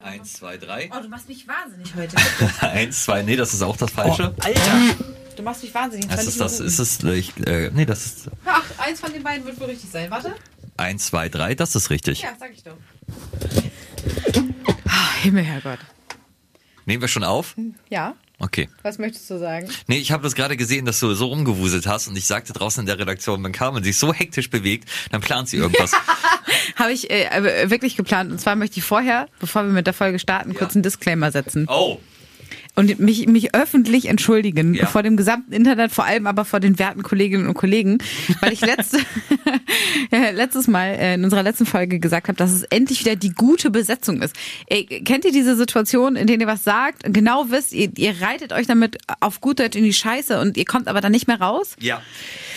Eins, zwei, drei. Oh, du machst mich wahnsinnig heute. Eins, zwei, nee, das ist auch das Falsche. Oh, Alter, du machst mich wahnsinnig. das ist das, ist es, ich, äh, nee, das ist Ach, eins von den beiden wird wohl richtig sein. Warte. eins, zwei, drei, das ist richtig. Ja, sag ich doch. Ah, Himmel, Herrgott. Nehmen wir schon auf? Ja, Okay. was möchtest du sagen? Nee, ich habe das gerade gesehen, dass du so rumgewuselt hast und ich sagte draußen in der Redaktion, wenn Carmen sich so hektisch bewegt, dann plant sie irgendwas. Habe ich äh, äh, wirklich geplant. Und zwar möchte ich vorher, bevor wir mit der Folge starten, kurz einen Disclaimer setzen. oh. Und mich, mich öffentlich entschuldigen Ja. vor dem gesamten Internet, vor allem aber vor den werten Kolleginnen und Kollegen, weil ich letzte, ja, letztes Mal äh, in unserer letzten Folge gesagt habe, dass es endlich wieder die gute Besetzung ist. Ey, kennt ihr diese Situation, in denen ihr was sagt, und genau wisst, ihr, ihr reitet euch damit auf gut Deutsch in die Scheiße und ihr kommt aber dann nicht mehr raus? Ja.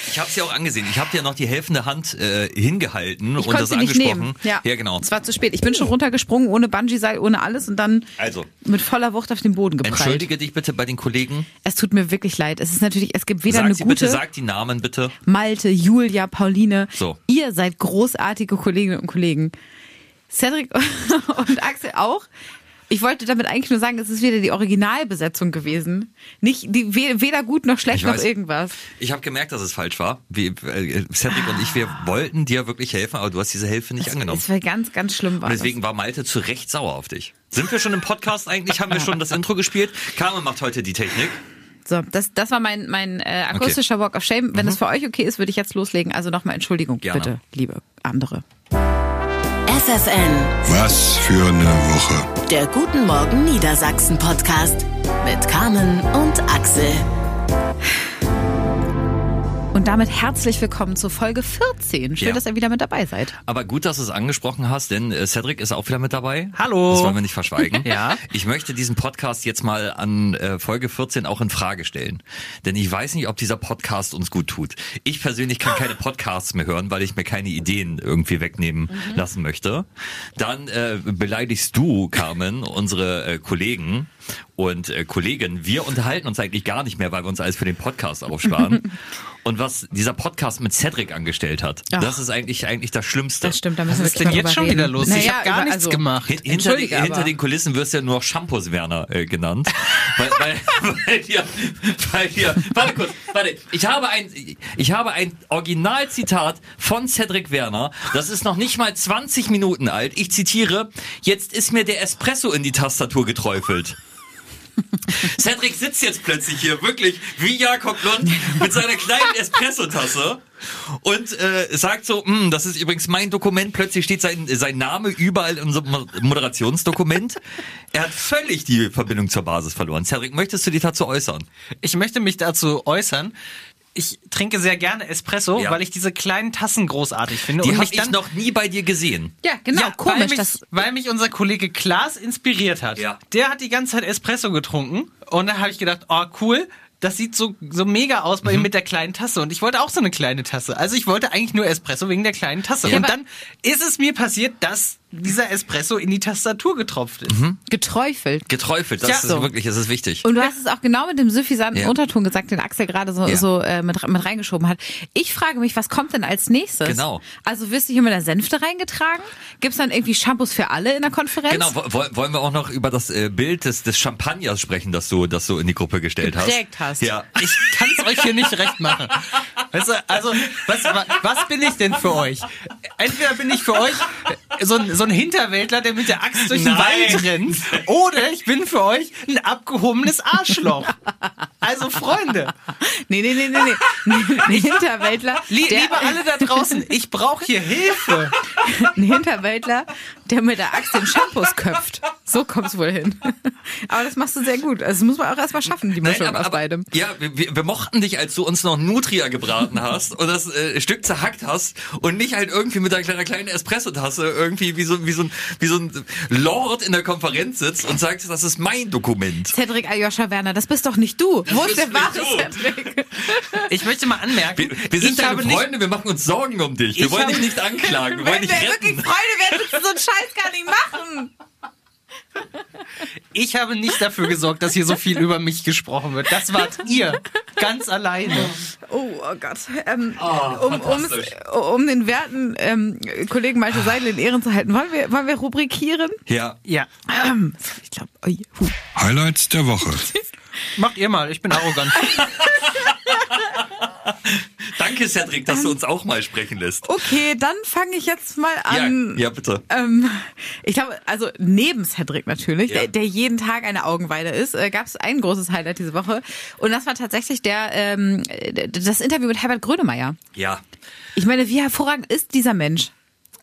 Ich habe es ja auch angesehen. Ich habe dir noch die helfende Hand äh, hingehalten Ich und das angesprochen. nehmen. Ja. ja, genau. Es war zu spät. Ich bin schon runtergesprungen, ohne Bungee-Seil, ohne alles und dann Also. mit voller Wucht auf den Boden geprallt. Entschuldige dich bitte bei den Kollegen. Es tut mir wirklich leid. Es ist natürlich, es gibt weder Sag eine sie gute bitte, sag die Namen bitte. Malte, Julia, Pauline. So. Ihr seid großartige Kolleginnen und Kollegen. Cedric und Axel auch. Ich wollte damit eigentlich nur sagen, es ist wieder die Originalbesetzung gewesen. Nicht die, we- weder gut noch schlecht Ich noch weiß. irgendwas. Ich habe gemerkt, dass es falsch war. Wie, äh, Cedric und ich, wir wollten dir wirklich helfen, aber du hast diese Hilfe nicht angenommen. Es war ganz, ganz schlimm. War Und deswegen war Malte zu Recht sauer auf dich. Sind wir schon im Podcast eigentlich? Haben wir schon das Intro gespielt? Carmen macht heute die Technik. das. So, das, das war mein, mein äh, akustischer Walk of Shame. Wenn es für euch okay ist, würde ich jetzt loslegen. Also nochmal Entschuldigung, Mhm. Gerne. bitte, liebe andere. FFN, Was für eine Woche. der Guten Morgen Niedersachsen Podcast mit Carmen und Axel. Und damit herzlich willkommen zu Folge 14. Schön, Ja. dass ihr wieder mit dabei seid. Aber gut, dass du es angesprochen hast, denn äh, Cedric ist auch wieder mit dabei. Hallo. Das wollen wir nicht verschweigen. Ja. Ich möchte diesen Podcast jetzt mal an äh, Folge 14 auch in Frage stellen. Denn ich weiß nicht, ob dieser Podcast uns gut tut. Ich persönlich kann keine Podcasts mehr hören, weil ich mir keine Ideen irgendwie wegnehmen lassen möchte. Dann äh, beleidigst du, Carmen, unsere äh, Kollegen und äh, Kolleginnen. Wir unterhalten uns eigentlich gar nicht mehr, weil wir uns alles für den Podcast aufsparen. und was dieser Podcast mit Cedric angestellt hat, Ach. das ist eigentlich eigentlich das Schlimmste. Das stimmt, da müssen Was wir ist denn jetzt schon wieder los? ich Naja, habe gar über- nichts also, gemacht. Hin- Hinter, den, hinter den Kulissen wirst du ja nur Shampoos Werner äh, genannt. weil, weil, weil dir, weil dir, warte kurz, warte, ich habe ein, ich habe ein Originalzitat von Cedric Werner. Das ist noch nicht mal 20 Minuten alt. Ich zitiere, jetzt ist mir der Espresso in die Tastatur geträufelt. Cedric sitzt jetzt plötzlich hier, wirklich wie Jakob Lund mit seiner kleinen Espresso-Tasse und äh, sagt so, "Hm, das ist übrigens mein Dokument. Plötzlich steht sein, sein Name überall in unserem Mo- Moderationsdokument. Er hat völlig die Verbindung zur Basis verloren. Cedric, möchtest du dich dazu äußern? Ich möchte mich dazu äußern. Ich trinke sehr gerne Espresso, Ja. weil ich diese kleinen Tassen großartig finde. Die habe ich noch nie bei dir gesehen. Ja, genau, ja, komisch. weil mich, das, weil mich unser Kollege Klaas inspiriert hat. Ja. Der hat die ganze Zeit Espresso getrunken und da habe ich gedacht, oh cool, das sieht so, so mega aus bei ihm mit der kleinen Tasse. Und ich wollte auch so eine kleine Tasse. Also ich wollte eigentlich nur Espresso wegen der kleinen Tasse. Ja, und dann ist es mir passiert, dass dieser Espresso in die Tastatur getropft ist. geträufelt. Geträufelt, das Ja, ist so. wirklich, das ist wichtig. Und du hast es auch genau mit dem suffisanten Ja. Unterton gesagt, den Axel gerade so, Ja. so äh, mit, mit reingeschoben hat. Ich frage mich, was kommt denn als nächstes? Genau. Also wirst du hier mit der Sänfte reingetragen? Gibt's dann irgendwie Shampoos für alle in der Konferenz? Genau, wo- wo- wollen wir auch noch über das äh, Bild des, des Champagners sprechen, das du, das du in die Gruppe gestellt hast? Geprägt hast. Ja. Ich kann es euch hier nicht recht machen. Weißt du, also, was, wa- was bin ich denn für euch? Entweder bin ich für euch so ein, so ein Hinterwäldler, der mit der Axt durch den Nein. Wald rennt, oder ich bin für euch ein abgehobenes Arschloch. Also, Freunde, Nee, nee, nee, nee, nee. Ein Hinterwäldler, lie der, liebe alle da draußen, ich brauche hier Hilfe. ein Hinterwäldler, der mit der Axt den Shampoos köpft. So kommt's wohl hin. Aber das machst du sehr gut. Also das muss man auch erstmal schaffen, die Mischung aus beidem. Ja, wir, wir mochten dich, als du uns noch Nutria gebraten hast und das äh, Stück zerhackt hast und nicht halt irgendwie mit deiner kleinen, kleinen Espresso-Tasse irgendwie wie so, wie, so ein, wie so ein Lord in der Konferenz sitzt und sagt, das ist mein Dokument. Cedric Aljoscha Werner, das bist doch nicht du. Wo ist bist der wahre? Ich möchte mal anmerken, Wir, wir sind ich deine Freunde, wir machen uns Sorgen um dich. Wir wollen dich nicht anklagen, wir wollen Wenn dich wir wirklich retten. Freunde wären, würdest du so einen Scheiß gar nicht machen. ich habe nicht dafür gesorgt, dass hier so viel über mich gesprochen wird. Das wart ihr, ganz alleine. Oh, oh Gott. Ähm, Oh, um, um den werten ähm, Kollegen Malte Seidel in Ehren zu halten, wollen wir, wollen wir rubrikieren? Ja. Ja. Ähm, ich glaube, hu. Highlights der Woche. Macht ihr mal, ich bin arrogant. Danke, Cedric, dass du uns auch mal sprechen lässt. Okay, dann fange ich jetzt mal an. Ja, ja bitte. Ähm, ich glaube, also neben Cedric natürlich, Ja. der, der jeden Tag eine Augenweide ist, äh, gab es ein großes Highlight diese Woche. Und das war tatsächlich der ähm, das Interview mit Herbert Grönemeyer. Ja. Ich meine, wie hervorragend ist dieser Mensch?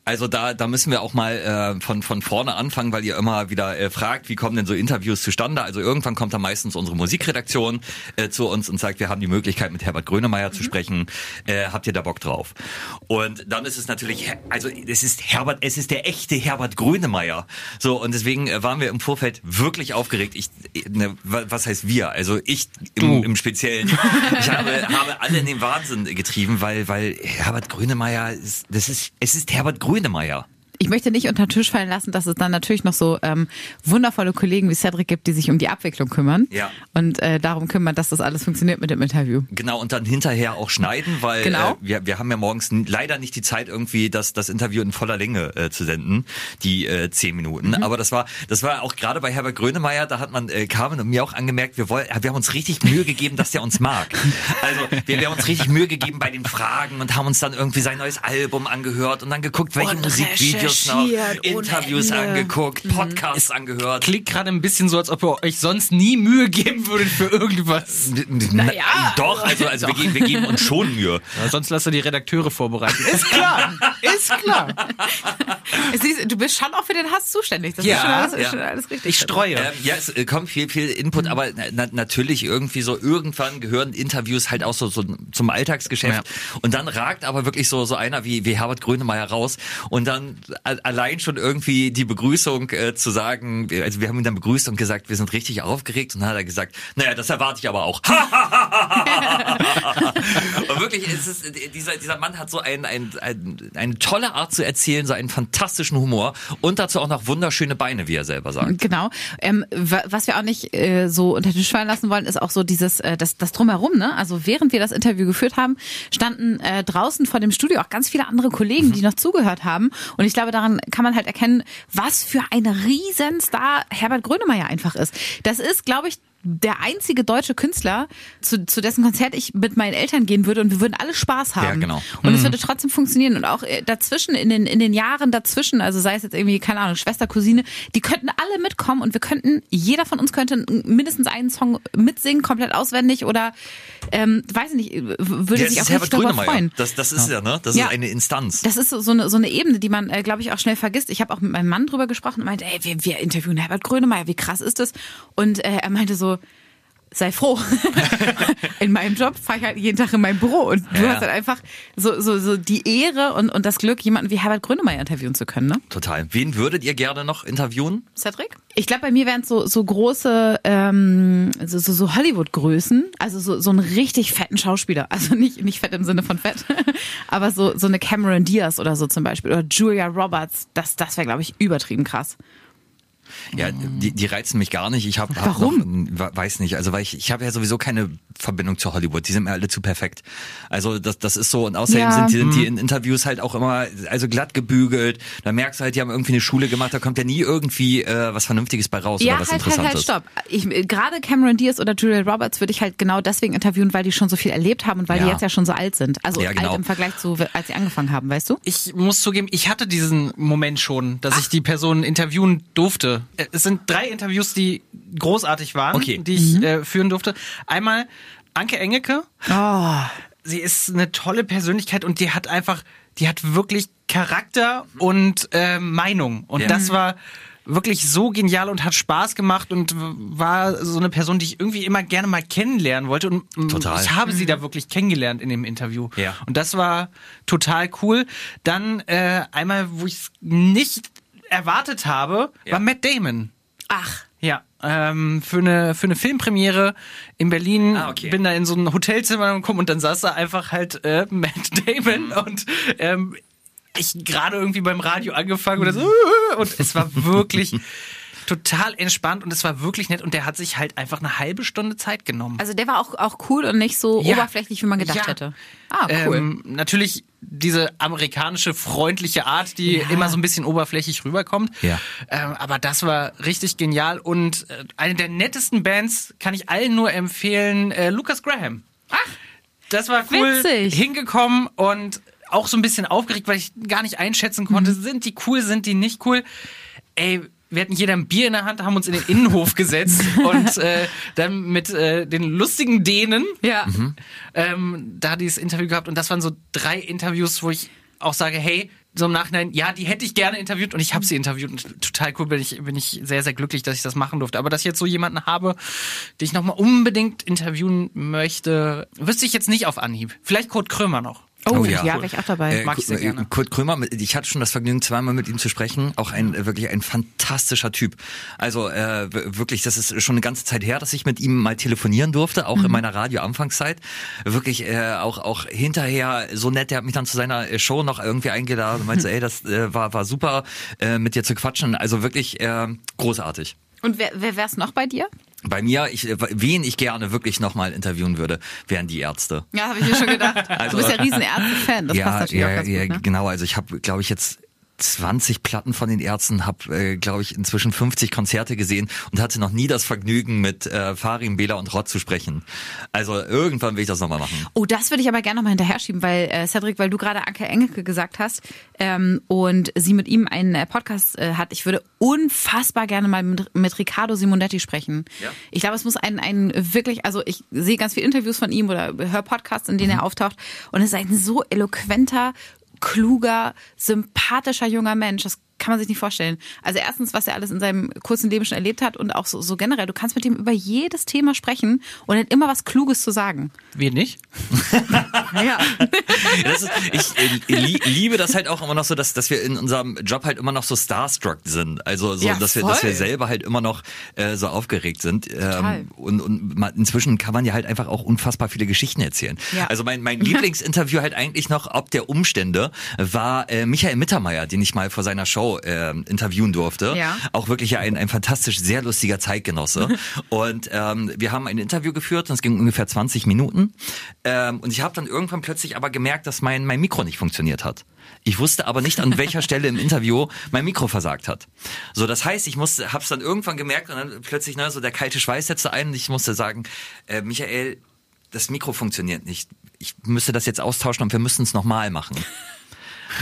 Also da, da müssen wir auch mal äh, von, von vorne anfangen, weil ihr immer wieder äh, fragt, wie kommen denn so Interviews zustande? Also irgendwann kommt da meistens unsere Musikredaktion äh, zu uns und sagt, wir haben die Möglichkeit mit Herbert Grönemeyer zu sprechen. Äh, habt ihr da Bock drauf? Und dann ist es natürlich, also es ist Herbert, es ist der echte Herbert Grönemeyer. So und deswegen äh, waren wir im Vorfeld wirklich aufgeregt. Ich, äh, ne, wa- was heißt wir? Also ich im, im Speziellen. Ich habe, habe alle in den Wahnsinn getrieben, weil, weil Herbert Grönemeyer, ist, das ist, es ist Herbert Grönemeyer. wouldn't Maya Ich möchte nicht unter den Tisch fallen lassen, dass es dann natürlich noch so ähm, wundervolle Kollegen wie Cedric gibt, die sich um die Abwicklung kümmern Ja. und äh, darum kümmern, dass das alles funktioniert mit dem Interview. Genau, und dann hinterher auch schneiden, weil Genau. äh, wir, wir haben ja morgens leider nicht die Zeit, irgendwie das, das Interview in voller Länge äh, zu senden, die äh, zehn Minuten. Aber das war, das war auch gerade bei Herbert Grönemeyer, da hat man äh, Carmen und mir auch angemerkt, wir, wollen, wir haben uns richtig Mühe gegeben, dass der uns mag. Also wir, wir haben uns richtig Mühe gegeben bei den Fragen und haben uns dann irgendwie sein neues Album angehört und dann geguckt, welche Und Musikvideos noch, Interviews angeguckt, Podcasts angehört. Klingt gerade ein bisschen so, als ob ihr euch sonst nie Mühe geben würdet für irgendwas. Naja, doch, also, also Wir, geben, wir geben uns schon Mühe. Ja, sonst lasst ihr die Redakteure vorbereiten. Ist klar, ist klar. Du bist schon auch für den Hass zuständig. Das Ja, ist schon alles, ja. ist schon alles richtig. Ich streue. Ähm, ja, es äh, kommt viel, viel Input, Mhm. aber na, natürlich irgendwie so, irgendwann gehören Interviews halt auch so, so zum Alltagsgeschäft. Und dann ragt aber wirklich so, so einer wie, wie Herbert Grönemeyer raus und dann allein schon irgendwie die Begrüßung äh, zu sagen, also wir haben ihn dann begrüßt und gesagt, wir sind richtig aufgeregt und dann hat er gesagt, naja, das erwarte ich aber auch. und wirklich, es ist, dieser, dieser Mann hat so ein, ein, ein, eine tolle Art zu erzählen, so einen fantastischen Humor und dazu auch noch wunderschöne Beine, wie er selber sagt. Genau. Ähm, wa- was wir auch nicht äh, so unter den Tisch fallen lassen wollen, ist auch so dieses, äh, das, das drumherum. Ne? Also während wir das Interview geführt haben, standen äh, draußen vor dem Studio auch ganz viele andere Kollegen, die noch zugehört haben. Und ich glaube, daran kann man halt erkennen, was für ein Riesenstar Herbert Grönemeyer einfach ist. Das ist, glaube ich, der einzige deutsche Künstler, zu, zu dessen Konzert ich mit meinen Eltern gehen würde und wir würden alle Spaß haben. Ja, genau. Und es würde trotzdem funktionieren. Und auch äh, dazwischen, in den, in den Jahren dazwischen, also sei es jetzt irgendwie, keine Ahnung, Schwester, Cousine, die könnten alle mitkommen und wir könnten, jeder von uns könnte mindestens einen Song mitsingen, komplett auswendig oder, ähm, weiß ich nicht, würde Ja, sich ist richtig darüber freuen. Das, das ist ja, ne? Das Ja. ist eine Instanz. Das ist so so eine, so eine Ebene, die man, äh, glaube ich, auch schnell vergisst. Ich habe auch mit meinem Mann drüber gesprochen und meinte, ey, wir, wir interviewen Herbert Grönemeyer, wie krass ist das? Und äh, er meinte so, sei froh. in meinem Job fahre ich halt jeden Tag in mein Büro und du Ja. hast halt einfach so, so, so die Ehre und, und das Glück, jemanden wie Herbert Grönemeyer interviewen zu können, ne? Total. Wen würdet ihr gerne noch interviewen? Cedric? Ich glaube, bei mir wären es so, so große, ähm, so, so, so Hollywood-Größen, also so, so einen richtig fetten Schauspieler. Also nicht, nicht fett im Sinne von fett, aber so, so eine Cameron Diaz oder so zum Beispiel oder Julia Roberts. Das, das wäre, glaube ich, übertrieben krass. Ja, die, die reizen mich gar nicht. Ich habe hab Warum? noch, weiß nicht, also weil ich, ich habe ja sowieso keine Verbindung zu Hollywood. Die sind mir alle zu perfekt. Also das, das ist so und außerdem Ja. sind, die, sind die in Interviews halt auch immer also glatt gebügelt. Da merkst du halt, die haben irgendwie eine Schule gemacht. Da kommt ja nie irgendwie äh, was Vernünftiges bei raus Ja, oder was halt, halt, Interessantes. halt, stopp. Ich, gerade Cameron Diaz oder Julia Roberts würde ich halt genau deswegen interviewen, weil die schon so viel erlebt haben und weil die Ja. jetzt ja schon so alt sind. Also Ja, genau. alt im Vergleich zu, als sie angefangen haben, weißt du? Ich muss zugeben, ich hatte diesen Moment schon, dass ich die Person interviewen durfte. Äh, Es sind drei Interviews, die großartig waren, Okay. die ich äh, führen durfte. Einmal Anke Engelke. Oh. Sie ist eine tolle Persönlichkeit und die hat einfach, die hat wirklich Charakter und äh, Meinung. Und Ja. das war wirklich so genial und hat Spaß gemacht und war so eine Person, die ich irgendwie immer gerne mal kennenlernen wollte. Und Total. ich habe sie da wirklich kennengelernt in dem Interview. Ja. Und das war total cool. Dann äh, einmal, wo ich es nicht erwartet habe, Ja. war Matt Damon. Ach. Ja, ähm, für eine für eine Filmpremiere in Berlin Ah, okay. bin da in so ein Hotelzimmer gekommen und dann saß da einfach halt äh, Matt Damon und ähm, ich gerade irgendwie beim Radio angefangen oder so und es war wirklich total entspannt und es war wirklich nett und der hat sich halt einfach eine halbe Stunde Zeit genommen. Also der war auch, auch cool und nicht so Ja. oberflächlich, wie man gedacht Ja. hätte. Ah, cool. Ähm, natürlich diese amerikanische freundliche Art, die immer so ein bisschen oberflächlich rüberkommt. Ja. Ähm, aber das war richtig genial und äh, eine der nettesten Bands kann ich allen nur empfehlen, äh, Lucas Graham. Ach, das war cool. Witzig. Hingekommen und auch so ein bisschen aufgeregt, weil ich gar nicht einschätzen konnte, Mhm. sind die cool, sind die nicht cool. Ey, wir hatten jeder ein Bier in der Hand, haben uns in den Innenhof gesetzt und äh, dann mit äh, den lustigen Dänen ja. ähm, da dieses Interview gehabt und das waren so drei Interviews, wo ich auch sage, hey, so im Nachhinein, ja, die hätte ich gerne interviewt und ich habe sie interviewt und total cool bin ich bin ich sehr sehr glücklich, dass ich das machen durfte. Aber dass ich jetzt so jemanden habe, den ich noch mal unbedingt interviewen möchte, wüsste ich jetzt nicht auf Anhieb. Vielleicht Kurt Krömer noch. Oh, Oh ja, ja. wäre ich auch dabei. Äh, Mag ich sehr Ku- gerne. Kurt Krömer, ich hatte schon das Vergnügen, zweimal mit ihm zu sprechen. Auch ein äh, wirklich ein fantastischer Typ. Also äh, wirklich, das ist schon eine ganze Zeit her, dass ich mit ihm mal telefonieren durfte, auch Mhm. in meiner Radio-Anfangszeit. Wirklich äh, auch auch hinterher so nett. Der hat mich dann zu seiner äh, Show noch irgendwie eingeladen und meinte, ey, das äh, war war super, äh, mit dir zu quatschen. Also wirklich äh, großartig. Und wer, wer wär's noch bei dir? Bei mir, ich, äh, wen ich gerne wirklich nochmal interviewen würde, wären die Ärzte. Ja, habe ich mir schon gedacht. Also- du bist ja riesen Ärzte-Fan. Das passt natürlich ja, auch ganz ja, gut. Ne? genau. Also ich habe, glaube ich, jetzt 20 Platten von den Ärzten, habe, äh, glaube ich, inzwischen 50 Konzerte gesehen und hatte noch nie das Vergnügen, mit äh, Farin, Bela und Rott zu sprechen. Also irgendwann will ich das nochmal machen. Oh, das würde ich aber gerne nochmal hinterher schieben, weil äh, Cedric, weil du gerade Anke Engelke gesagt hast ähm, und sie mit ihm einen äh, Podcast äh, hat. Ich würde unfassbar gerne mal mit, mit Riccardo Simonetti sprechen. Ja. Ich glaube, es muss ein, ein wirklich, also ich sehe ganz viele Interviews von ihm oder höre Podcasts, in denen Mhm. er auftaucht und es ist ein so eloquenter, kluger, sympathischer junger Mensch. Das kann man sich nicht vorstellen. Also erstens, was er alles in seinem kurzen Leben schon erlebt hat und auch so, so generell. Du kannst mit ihm über jedes Thema sprechen und hat immer was Kluges zu sagen. Wir nicht. Ja. Ist, ich äh, li liebe das halt auch immer noch so, dass, dass wir in unserem Job halt immer noch so starstruck sind. Also so, Ja, dass wir, dass wir selber halt immer noch äh, so aufgeregt sind. Ähm, und und man, inzwischen kann man ja halt einfach auch unfassbar viele Geschichten erzählen. Ja. Also mein, mein Lieblingsinterview halt eigentlich noch ob der Umstände war äh, Michael Mittermeier, den ich mal vor seiner Show äh, interviewen durfte. Ja. Auch wirklich ein, ein fantastisch, sehr lustiger Zeitgenosse. und ähm, wir haben ein Interview geführt und es ging ungefähr 20 Minuten. Ähm, und ich habe dann irgendwann plötzlich aber gemerkt, dass mein, mein Mikro nicht funktioniert hat. Ich wusste aber nicht, an welcher Stelle im Interview mein Mikro versagt hat. So, das heißt, ich musste, hab's dann irgendwann gemerkt und dann plötzlich, ne, so der kalte Schweiß setzte ein und ich musste sagen, äh, Michael, das Mikro funktioniert nicht. Ich müsste das jetzt austauschen und wir müssen es nochmal machen.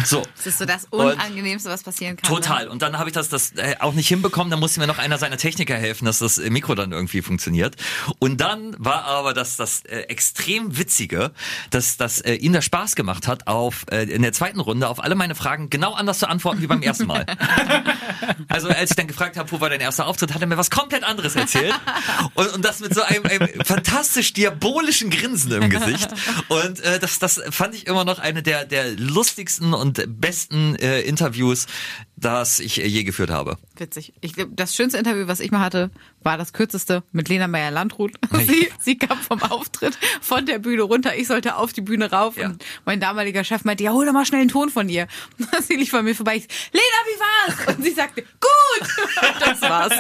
So. Das ist so das Unangenehmste, was passieren kann. Total. Ne? Und dann habe ich das, das äh, auch nicht hinbekommen. Da musste mir noch einer seiner Techniker helfen, dass das äh, Mikro dann irgendwie funktioniert. Und dann war aber das, das äh, extrem Witzige, dass, dass äh, ihm das Spaß gemacht hat, auf äh, in der zweiten Runde auf alle meine Fragen genau anders zu antworten wie beim ersten Mal. also als ich dann gefragt habe, wo war dein erster Auftritt, hat er mir was komplett anderes erzählt. Und, und das mit so einem, einem fantastisch diabolischen Grinsen im Gesicht. Und äh, das, das fand ich immer noch eine der, der lustigsten und besten äh, Interviews, das ich äh, je geführt habe. Witzig. Ich das schönste Interview, was ich mal hatte, war das kürzeste mit Lena Meyer-Landrut. Sie, sie kam vom Auftritt von der Bühne runter. Ich sollte auf die Bühne rauf Ja. und mein damaliger Chef meinte, ja, hol doch mal schnell einen Ton von ihr. Und dann sie lief bei mir vorbei. Ich, Lena, wie war's? Und sie sagte, gut. Das war's.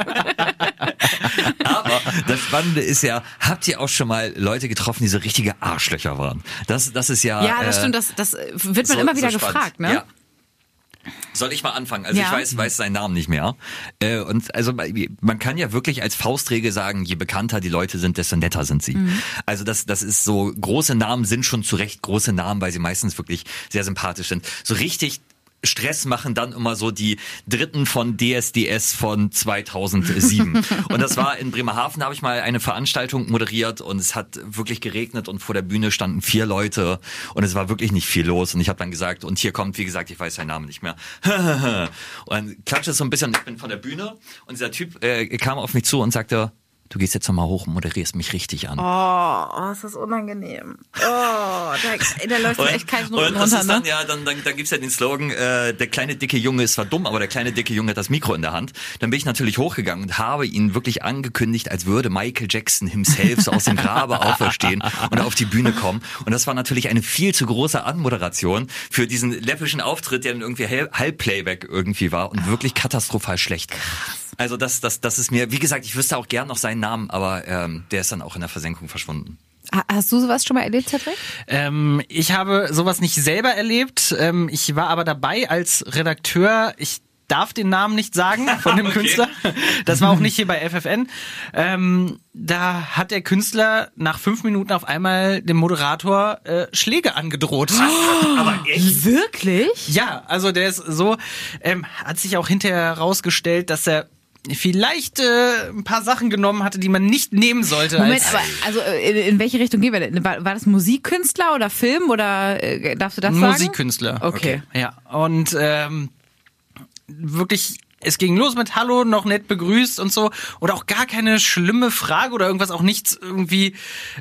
Aber das Spannende ist ja, habt ihr auch schon mal Leute getroffen, die so richtige Arschlöcher waren? Das, das ist ja. Ja, das äh, stimmt. Das, das wird man so- immer wieder so gefragt, ne? Ja. Soll ich mal anfangen? Also Ja. ich weiß, weiß seinen Namen nicht mehr. Äh, und also man kann ja wirklich als Faustregel sagen, je bekannter die Leute sind, desto netter sind sie. Mhm. Also das, das ist so, große Namen sind schon zu Recht große Namen, weil sie meistens wirklich sehr sympathisch sind. So richtig Stress machen dann immer so die Dritten von DSDS von 2007. und das war in Bremerhaven, da habe ich mal eine Veranstaltung moderiert und es hat wirklich geregnet und vor der Bühne standen vier Leute und es war wirklich nicht viel los und ich habe dann gesagt, und hier kommt, wie gesagt, ich weiß seinen Namen nicht mehr. und dann klatscht es so ein bisschen, ich bin von der Bühne und dieser Typ äh, kam auf mich zu und sagte, du gehst jetzt nochmal hoch und moderierst mich richtig an. Oh, oh, ist das unangenehm. Oh, da, da läuft mir echt kein und Noten das runter, ist dann, ne? ja, dann, dann, dann gibt's ja den Slogan, äh, der kleine dicke Junge ist zwar dumm, aber der kleine dicke Junge hat das Mikro in der Hand. Dann bin ich natürlich hochgegangen und habe ihn wirklich angekündigt, als würde Michael Jackson himself so aus dem Grabe auferstehen und auf die Bühne kommen. Und das war natürlich eine viel zu große Anmoderation für diesen läppischen Auftritt, der dann irgendwie Halb- Halbplayback irgendwie war und wirklich katastrophal schlecht. Also das, das, das ist mir, wie gesagt, ich wüsste auch gern noch seinen Namen, aber ähm, der ist dann auch in der Versenkung verschwunden. Ha- Hast du sowas schon mal erlebt, Cedric? Ähm, ich habe sowas nicht selber erlebt. Ähm, ich war aber dabei als Redakteur. Ich darf den Namen nicht sagen von dem Okay. Künstler. Das war auch nicht hier bei FFN. Ähm, da hat der Künstler nach fünf Minuten auf einmal dem Moderator äh, Schläge angedroht. Aber echt? Wirklich? Ja, also der ist so, ähm, hat sich auch hinterher herausgestellt, dass er vielleicht äh, ein paar Sachen genommen hatte, die man nicht nehmen sollte. Moment, als aber also äh, in, in welche Richtung gehen wir denn? War, war das Musikkünstler oder Film oder äh, darfst du das sagen? Musikkünstler. Okay. Ja, und ähm, wirklich, es ging los mit Hallo, noch nett begrüßt und so. Und auch gar keine schlimme Frage oder irgendwas, auch nichts irgendwie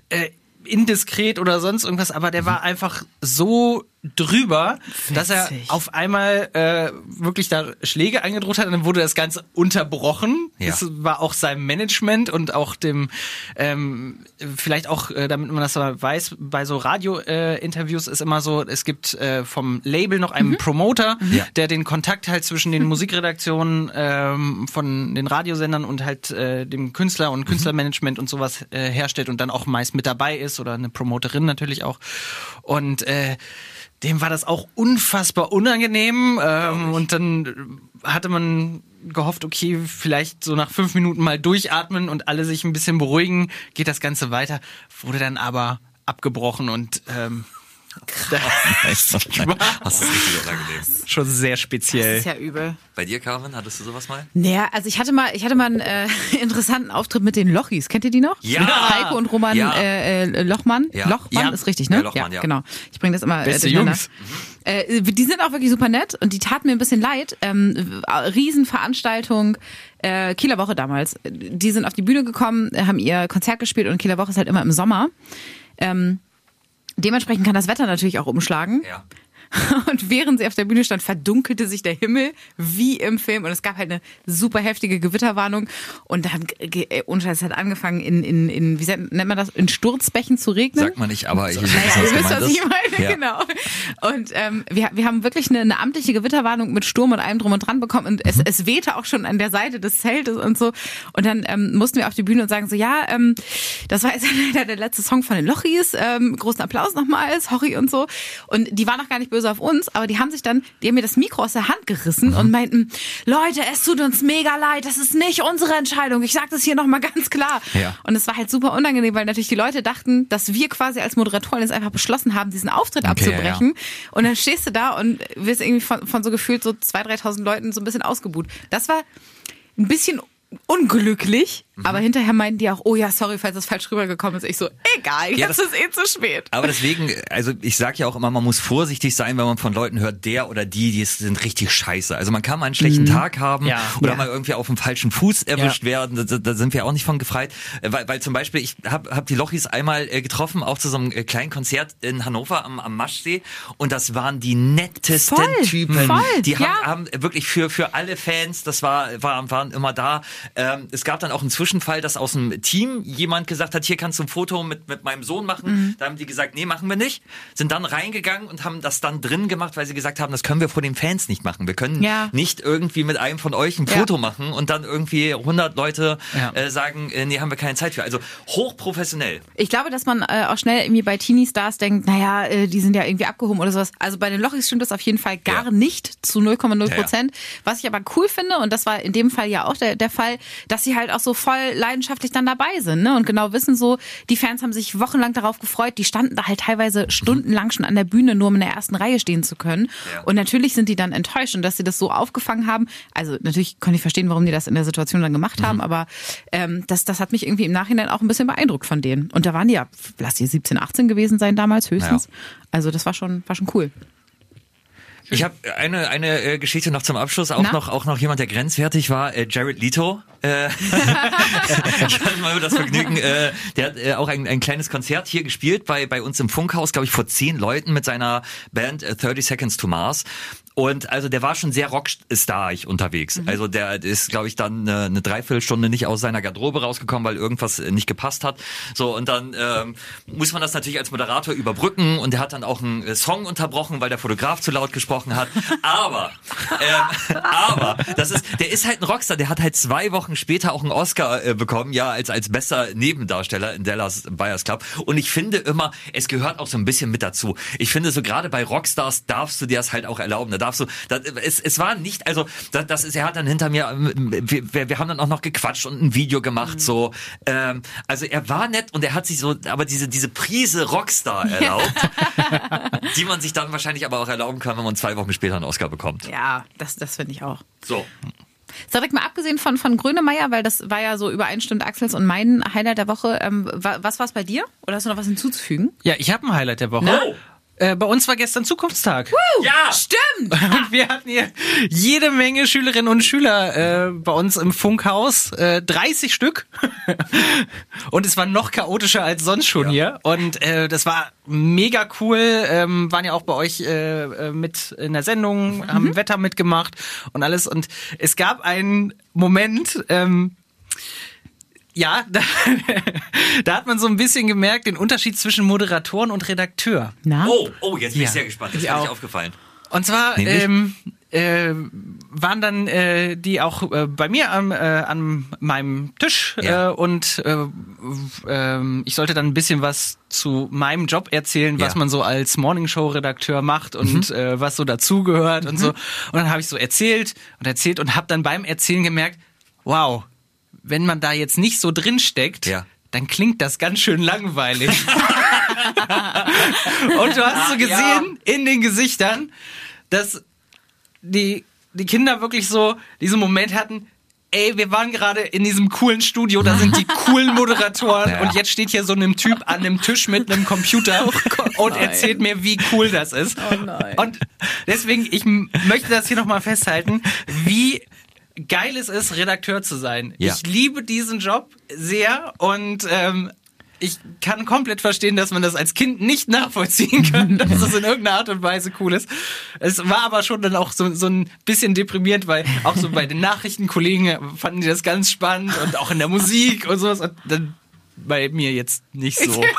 äh, indiskret oder sonst irgendwas, aber der war einfach so drüber, dass er Witzig. auf einmal äh, wirklich da Schläge angedroht hat und dann wurde das Ganze unterbrochen. Ja. Das war auch seinem Management und auch dem ähm, vielleicht auch, äh, damit man das mal weiß, bei so Radio-Interviews ist immer so, es gibt äh, vom Label noch einen Promoter, Ja. der den Kontakt halt zwischen den Musikredaktionen ähm, von den Radiosendern und halt äh, dem Künstler und Künstlermanagement und sowas äh, herstellt und dann auch meist mit dabei ist oder eine Promoterin natürlich auch. Und äh, dem war das auch unfassbar unangenehm ähm, und dann hatte man gehofft, okay, vielleicht so nach fünf Minuten mal durchatmen und alle sich ein bisschen beruhigen, geht das Ganze weiter, wurde dann aber abgebrochen und ähm, Das ist richtig unangenehm. schon sehr Das speziell. ist ja übel. Bei dir, Carmen, hattest du sowas mal? Naja, also ich hatte mal, ich hatte mal einen äh, interessanten Auftritt mit den Lochis. Kennt ihr die noch? Ja. Heiko und Roman Ja. äh, äh, Lochmann. Ja. Lochmann Ja. ist richtig, ne? Ja, Lochmann, ja. genau. Ich bringe das immer äh, Beste durcheinander. Jungs. Äh, die sind auch wirklich super nett und die taten mir ein bisschen leid. Ähm, Riesenveranstaltung, äh, Kieler Woche damals. Die sind auf die Bühne gekommen, haben ihr Konzert gespielt und Kieler Woche ist halt immer im Sommer. Ähm, dementsprechend kann das Wetter natürlich auch umschlagen. Ja. Und während sie auf der Bühne stand, verdunkelte sich der Himmel wie im Film und es gab halt eine super heftige Gewitterwarnung und dann, ge- äh, es hat angefangen in, in, in, wie nennt man das, in Sturzbächen zu regnen. Sagt man nicht, aber ich weiß, Naja, was ihr wisst, gemeint was ich meine, Ja. genau. Und ähm, wir, wir haben wirklich eine, eine amtliche Gewitterwarnung mit Sturm und allem drum und dran bekommen und Mhm. es, es wehte auch schon an der Seite des Zeltes und so. Und dann ähm, mussten wir auf die Bühne und sagen so, ja, ähm, das war jetzt leider der letzte Song von den Lochis. Ähm, großen Applaus nochmal, sorry und so. Und die waren auch gar nicht böse auf uns, aber die haben sich dann, die haben mir das Mikro aus der Hand gerissen Mhm. und meinten, Leute, es tut uns mega leid, das ist nicht unsere Entscheidung. Ich sage das hier nochmal ganz klar. Ja. Und es war halt super unangenehm, weil natürlich die Leute dachten, dass wir quasi als Moderatoren jetzt einfach beschlossen haben, diesen Auftritt Okay, abzubrechen. Und dann stehst du da und wirst irgendwie von, von so gefühlt so 2.000, 3.000 Leuten so ein bisschen ausgebuht. Das war ein bisschen unglücklich, Mhm. aber hinterher meinten die auch, oh ja, sorry, falls das falsch rübergekommen ist. Ich so, egal, Ja, jetzt das- ist eh zu spät. Aber deswegen, also ich sage ja auch immer, man muss vorsichtig sein, wenn man von Leuten hört, der oder die, die sind richtig scheiße. Also man kann mal einen schlechten Tag haben Ja. oder Ja. mal irgendwie auf dem falschen Fuß erwischt werden. Da, da sind wir auch nicht von gefreit. Äh, Weil, weil zum Beispiel, ich habe hab die Lochis einmal äh, getroffen, auch zu so einem äh, kleinen Konzert in Hannover am, am Maschsee. Und das waren die nettesten Voll, Typen. voll, die haben, ja. haben wirklich für, für alle Fans, das war, waren, waren immer da. Ähm, es gab dann auch einen Zwischenfall, dass aus dem Team jemand gesagt hat, hier kannst du ein Foto mit, mit meinem Sohn machen. Mhm. Da haben die gesagt, nee, machen wir nicht. Sind dann reingegangen und haben das dann drin gemacht, weil sie gesagt haben, das können wir vor den Fans nicht machen. Wir können Ja. nicht irgendwie mit einem von euch ein Ja. Foto machen und dann irgendwie 100 Leute Ja. äh, sagen, äh, nee, haben wir keine Zeit für. Also hochprofessionell. Ich glaube, dass man äh, auch schnell irgendwie bei Teenie-Stars denkt, naja, äh, die sind ja irgendwie abgehoben oder sowas. Also bei den Lochis stimmt das auf jeden Fall gar Ja. nicht zu 0,0 Ja, ja. Prozent. Was ich aber cool finde, und das war in dem Fall ja auch der, der Fall, dass sie halt auch so voll leidenschaftlich dann dabei sind ne? und genau wissen so, die Fans haben sich wochenlang darauf gefreut. Die standen da halt teilweise stundenlang schon an der Bühne, nur um in der ersten Reihe stehen zu können. Ja. Und natürlich sind die dann enttäuscht und dass sie das so aufgefangen haben. Also natürlich kann ich verstehen, warum die das in der Situation dann gemacht haben, aber ähm, das, das hat mich irgendwie im Nachhinein auch ein bisschen beeindruckt von denen. Und da waren die ja, lass die 17, 18 gewesen sein damals höchstens. Also das war schon, war schon cool. Ich habe eine eine äh, Geschichte noch zum Abschluss, auch Na? noch auch noch jemand, der grenzwertig war, äh, Jared Leto. Äh, ich hatte mal das Vergnügen, äh, der hat äh, auch ein, ein kleines Konzert hier gespielt bei bei uns im Funkhaus, glaube ich, vor zehn Leuten mit seiner Band äh, 30 Seconds to Mars. Und also der war schon sehr rockstarig unterwegs. Also der ist, glaube ich, dann eine, eine Dreiviertelstunde nicht aus seiner Garderobe rausgekommen, weil irgendwas äh, nicht gepasst hat. So, und dann ähm, muss man das natürlich als Moderator überbrücken und der hat dann auch einen äh, Song unterbrochen, weil der Fotograf zu laut gesprochen hat. Aber, ähm, aber, das ist, der ist halt ein Rockstar, der hat halt zwei Wochen später auch einen Oscar äh, bekommen, ja, als, als bester Nebendarsteller in Dallas Buyers Club. Und ich finde immer, es gehört auch so ein bisschen mit dazu. Ich finde so gerade bei Rockstars darfst du dir das halt auch erlauben. Da darfst du, da, es, es war nicht, also das, das ist, er hat dann hinter mir, wir, wir haben dann auch noch gequatscht und ein Video gemacht, so. Ähm, also er war nett und er hat sich so, aber diese diese Prise Rockstar erlaubt, die man sich dann wahrscheinlich aber auch erlauben kann, wenn man zwei Wochen später einen Oscar bekommt. Ja, das, das finde ich auch. So. Cedric, mal abgesehen von, von Grönemeyer, weil das war ja so übereinstimmt Axels und mein Highlight der Woche. Ähm, wa- was war es bei dir? Oder hast du noch was hinzuzufügen? Ja, ich habe ein Highlight der Woche. No. Äh, bei uns war gestern Zukunftstag. Ja! Stimmt! Und wir hatten hier jede Menge Schülerinnen und Schüler äh, bei uns im Funkhaus, äh, 30 Stück. und es war noch chaotischer als sonst schon hier. Und äh, das war mega cool. Ähm, waren ja auch bei euch äh, mit in der Sendung, haben Wetter mitgemacht und alles. Und es gab einen Moment, ähm, ja, da, da hat man so ein bisschen gemerkt, den Unterschied zwischen Moderatoren und Redakteur. Na? Oh, oh, jetzt bin ich Ja. sehr gespannt. Das Ich ist mir nicht auch. aufgefallen. Und zwar ähm, äh, waren dann äh, die auch äh, bei mir am, äh, an meinem Tisch Ja. äh, und äh, ähm, ich sollte dann ein bisschen was zu meinem Job erzählen, was Ja. man so als Morningshow-Redakteur macht und äh, was so dazugehört und so. Und dann habe ich so erzählt und erzählt und habe dann beim Erzählen gemerkt, wow, wenn man da jetzt nicht so drin steckt, Ja. dann klingt das ganz schön langweilig. Und du hast so gesehen in den Gesichtern, dass die, die Kinder wirklich so diesen Moment hatten, ey, wir waren gerade in diesem coolen Studio, da sind die coolen Moderatoren Ja. und jetzt steht hier so ein Typ an einem Tisch mit einem Computer und erzählt mir, wie cool das ist. nein. Und deswegen, ich möchte das hier nochmal festhalten, wie geil es ist, Redakteur zu sein. Ja. Ich liebe diesen Job sehr und ähm, ich kann komplett verstehen, dass man das als Kind nicht nachvollziehen kann, dass das in irgendeiner Art und Weise cool ist. Es war aber schon dann auch so, so ein bisschen deprimierend, weil auch so bei den Nachrichtenkollegen fanden die das ganz spannend und auch in der Musik und sowas. Und dann bei mir jetzt nicht so.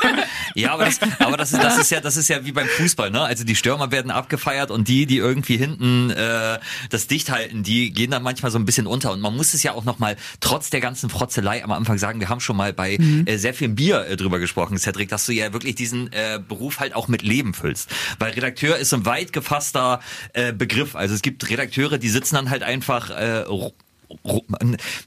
Ja, aber das, aber das ist, das ist ja, das ist ja wie beim Fußball, ne? Also die Stürmer werden abgefeiert und die, die irgendwie hinten äh, das dicht halten, die gehen dann manchmal so ein bisschen unter. Und man muss es ja auch noch mal trotz der ganzen Frotzelei am Anfang sagen, wir haben schon mal bei äh, sehr viel Bier äh, drüber gesprochen, Cedric, dass du ja wirklich diesen äh, Beruf halt auch mit Leben füllst. Weil Redakteur ist ein weit gefasster äh, Begriff. Also es gibt Redakteure, die sitzen dann halt einfach äh,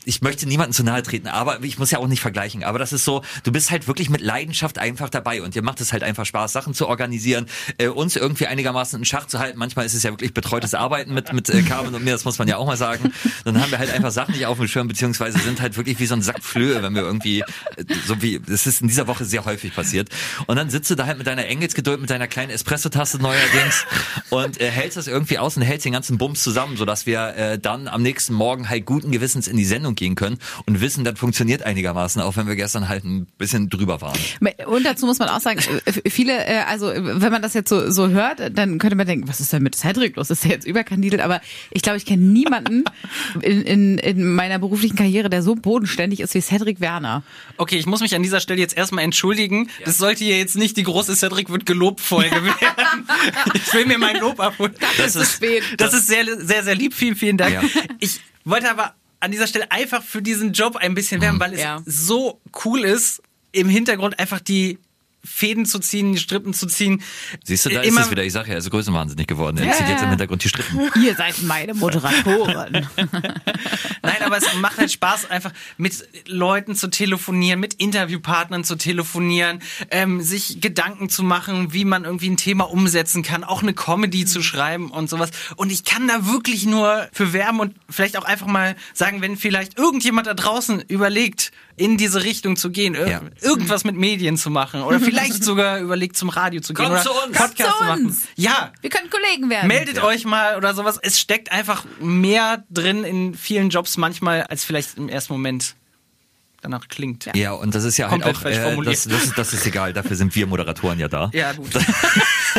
ich möchte niemanden zu nahe treten, aber ich muss ja auch nicht vergleichen. Aber das ist so, du bist halt wirklich mit Leidenschaft einfach dabei und dir macht es halt einfach Spaß, Sachen zu organisieren, äh, uns irgendwie einigermaßen in Schach zu halten. Manchmal ist es ja wirklich betreutes Arbeiten mit mit äh, Carmen und mir, das muss man ja auch mal sagen. Dann haben wir halt einfach Sachen nicht auf dem Schirm, beziehungsweise sind halt wirklich wie so ein Sack Flöhe, wenn wir irgendwie, äh, so wie, das ist in dieser Woche sehr häufig passiert. Und dann sitzt du da halt mit deiner Engelsgeduld, mit deiner kleinen Espresso-Tasse neuerdings und äh, hältst das irgendwie aus und hältst den ganzen Bums zusammen, sodass wir äh, dann am nächsten Morgen halt guten Gewissens in die Sendung gehen können und wissen, das funktioniert einigermaßen, auch wenn wir gestern halt ein bisschen drüber waren. Und dazu muss man auch sagen, äh, viele, äh, also wenn man das jetzt so, so hört, dann könnte man denken, was ist denn mit Cedric los? Ist der jetzt überkandidelt? Aber ich glaube, ich kenne niemanden in, in, in meiner beruflichen Karriere, der so bodenständig ist wie Cedric Werner. Okay, ich muss mich an dieser Stelle jetzt erstmal entschuldigen. Das sollte hier jetzt nicht die große Cedric wird gelobt Folge werden. ich will mir mein Lob abholen. Das ist- spät. Das ist sehr, sehr, sehr lieb. Vielen, vielen Dank. Ja. Ich wollte aber an dieser Stelle einfach für diesen Job ein bisschen werben, weil es Ja. so cool ist, im Hintergrund einfach die Fäden zu ziehen, die Strippen zu ziehen. Siehst du, da Immer- ist es wieder. Ich sage ja, er ist größenwahnsinnig geworden. Er zieht jetzt im Hintergrund die Strippen. Ihr seid meine Moderatoren. Nein, aber es macht halt Spaß, einfach mit Leuten zu telefonieren, mit Interviewpartnern zu telefonieren, ähm, sich Gedanken zu machen, wie man irgendwie ein Thema umsetzen kann, auch eine Comedy zu schreiben und sowas. Und ich kann da wirklich nur für werben und vielleicht auch einfach mal sagen, wenn vielleicht irgendjemand da draußen überlegt, in diese Richtung zu gehen, ir Ja. irgendwas mit Medien zu machen oder vielleicht sogar überlegt zum Radio zu gehen Kommt oder zu uns. Podcast Kommt zu zu machen. uns. Ja, Wir können Kollegen werden. meldet euch mal oder sowas. Es steckt einfach mehr drin in vielen Jobs manchmal, als vielleicht im ersten Moment danach klingt. Ja, und das ist ja halt auch, falsch äh, formuliert. das, das, ist, das ist egal, dafür sind wir Moderatoren ja da. Ja, gut.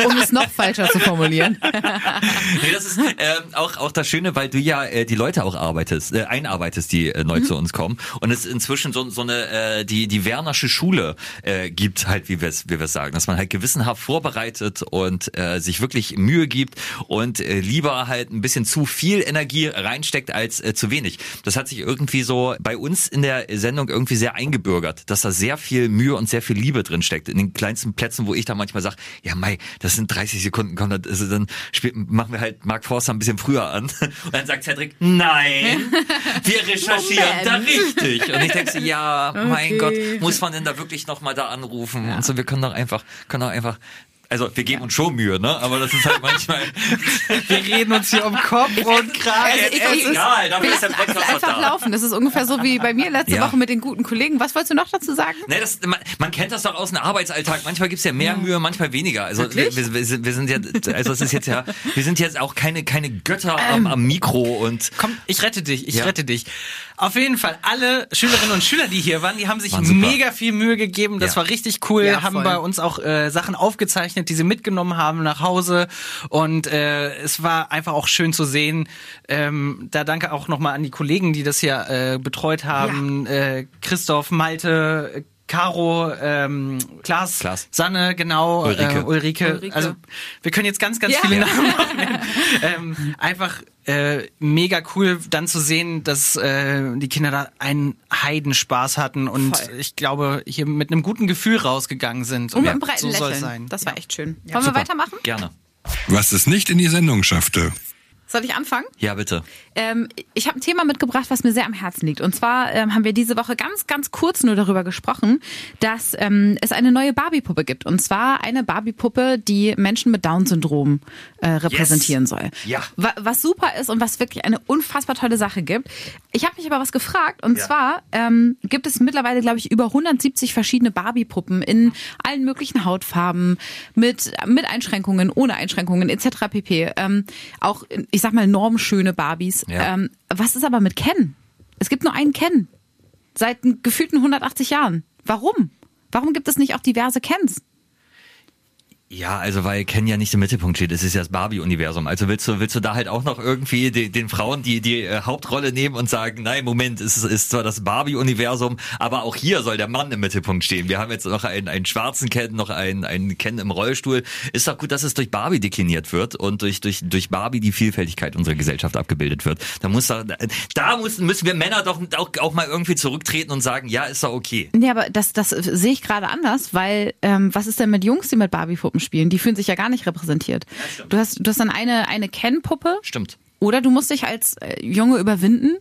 Um es noch falscher zu formulieren. Nee, das ist ähm, auch, auch das Schöne, weil du ja äh, die Leute auch arbeitest, äh, einarbeitest, die äh, neu zu uns kommen. Und es inzwischen so, so eine, äh, die, die Wernersche Schule äh, gibt halt, wie wir es wie wir es sagen, dass man halt gewissenhaft vorbereitet und äh, sich wirklich Mühe gibt und äh, lieber halt ein bisschen zu viel Energie reinsteckt als äh, zu wenig. Das hat sich irgendwie so bei uns in der Sendung irgendwie sehr eingebürgert, dass da sehr viel Mühe und sehr viel Liebe drin steckt. In den kleinsten Plätzen, wo ich da manchmal sage, ja Mai, das sind 30 Sekunden, komm, das ist, dann spiel, machen wir halt Mark Forster ein bisschen früher an. Und dann sagt Cedric, nein, wir recherchieren da richtig. Und ich denke so, ja, mein Okay. Gott, muss man denn da wirklich nochmal da anrufen? Und so, wir können doch einfach, können doch einfach, also wir geben uns schon Mühe, ne? Aber das ist halt manchmal, Wir reden uns hier um Kopf und Kragen. Also ich- es ist- egal, dafür wir ist der Podcast einfach da. laufen. Das ist ungefähr so wie bei mir letzte Ja. Woche mit den guten Kollegen. Was wolltest du noch dazu sagen? Ne, das, man, man kennt das doch aus dem Arbeitsalltag. Manchmal gibt's ja mehr Mühe, manchmal weniger. Also wir, wir, wir, sind- ja, also es ist jetzt ja, wir sind jetzt auch keine keine Götter am, am Mikro und Komm, ich rette dich, ich Ja. rette dich. Auf jeden Fall, alle Schülerinnen und Schüler, die hier waren, die haben sich Waren mega viel Mühe gegeben. Das Ja. war richtig cool. Ja, haben voll. bei uns auch äh, Sachen aufgezeichnet, die sie mitgenommen haben nach Hause. Und äh, es war einfach auch schön zu sehen. Ähm, da danke auch nochmal an die Kollegen, die das hier äh, betreut haben. Äh, Christoph, Malte, Caro, ähm, Klaas, Klaas. Sanne, genau, Ulrike. Äh, Ulrike. Ulrike. Also wir können jetzt ganz, ganz Ja. viele Ja. Namen noch nennen. ähm, einfach äh, mega cool, dann zu sehen, dass äh, die Kinder da einen Heidenspaß hatten und Voll. ich glaube, hier mit einem guten Gefühl rausgegangen sind. Und mit Ja, einem breiten so soll es Lächeln. sein. Das war echt schön. Wollen wir Super. weitermachen? Gerne. Was es nicht in die Sendung schaffte. Soll ich anfangen? Ja, bitte. Ähm, ich habe ein Thema mitgebracht, was mir sehr am Herzen liegt. Und zwar ähm, haben wir diese Woche ganz, ganz kurz nur darüber gesprochen, dass ähm, es eine neue Barbie-Puppe gibt. Und zwar eine Barbie-Puppe, die Menschen mit Down-Syndrom äh, repräsentieren soll. Ja. Wa was super ist und was wirklich eine unfassbar tolle Sache gibt. Ich habe mich aber was gefragt. Und Ja. zwar ähm, gibt es mittlerweile, glaube ich, über 170 verschiedene Barbie-Puppen in allen möglichen Hautfarben, mit, mit Einschränkungen, ohne Einschränkungen etc. pp. Ähm, auch, ich sag mal, normschöne Barbies. Ja. Ähm, was ist aber mit Ken? Es gibt nur einen Ken. Seit gefühlten 180 Jahren. Warum? Warum gibt es nicht auch diverse Kens? Ja, also weil Ken ja nicht im Mittelpunkt steht, es ist ja das Barbie-Universum. Also willst du, willst du da halt auch noch irgendwie den, den Frauen die, die äh, Hauptrolle nehmen und sagen, nein, Moment, es ist, zwar das Barbie-Universum, aber auch hier soll der Mann im Mittelpunkt stehen. Wir haben jetzt noch einen, einen schwarzen Ken, noch einen, einen Ken im Rollstuhl. Ist doch gut, dass es durch Barbie dekliniert wird und durch, durch, durch Barbie die Vielfältigkeit unserer Gesellschaft abgebildet wird. Da muss da, da müssen, müssen wir Männer doch auch, auch mal irgendwie zurücktreten und sagen, ja, ist doch okay. Nee, aber das, das sehe ich gerade anders, weil ähm, was ist denn mit Jungs, die mit Barbie-Puppen spielen? Die fühlen sich ja gar nicht repräsentiert. du hast, du hast dann eine, eine Ken-Puppe Stimmt. oder du musst dich als äh, Junge überwinden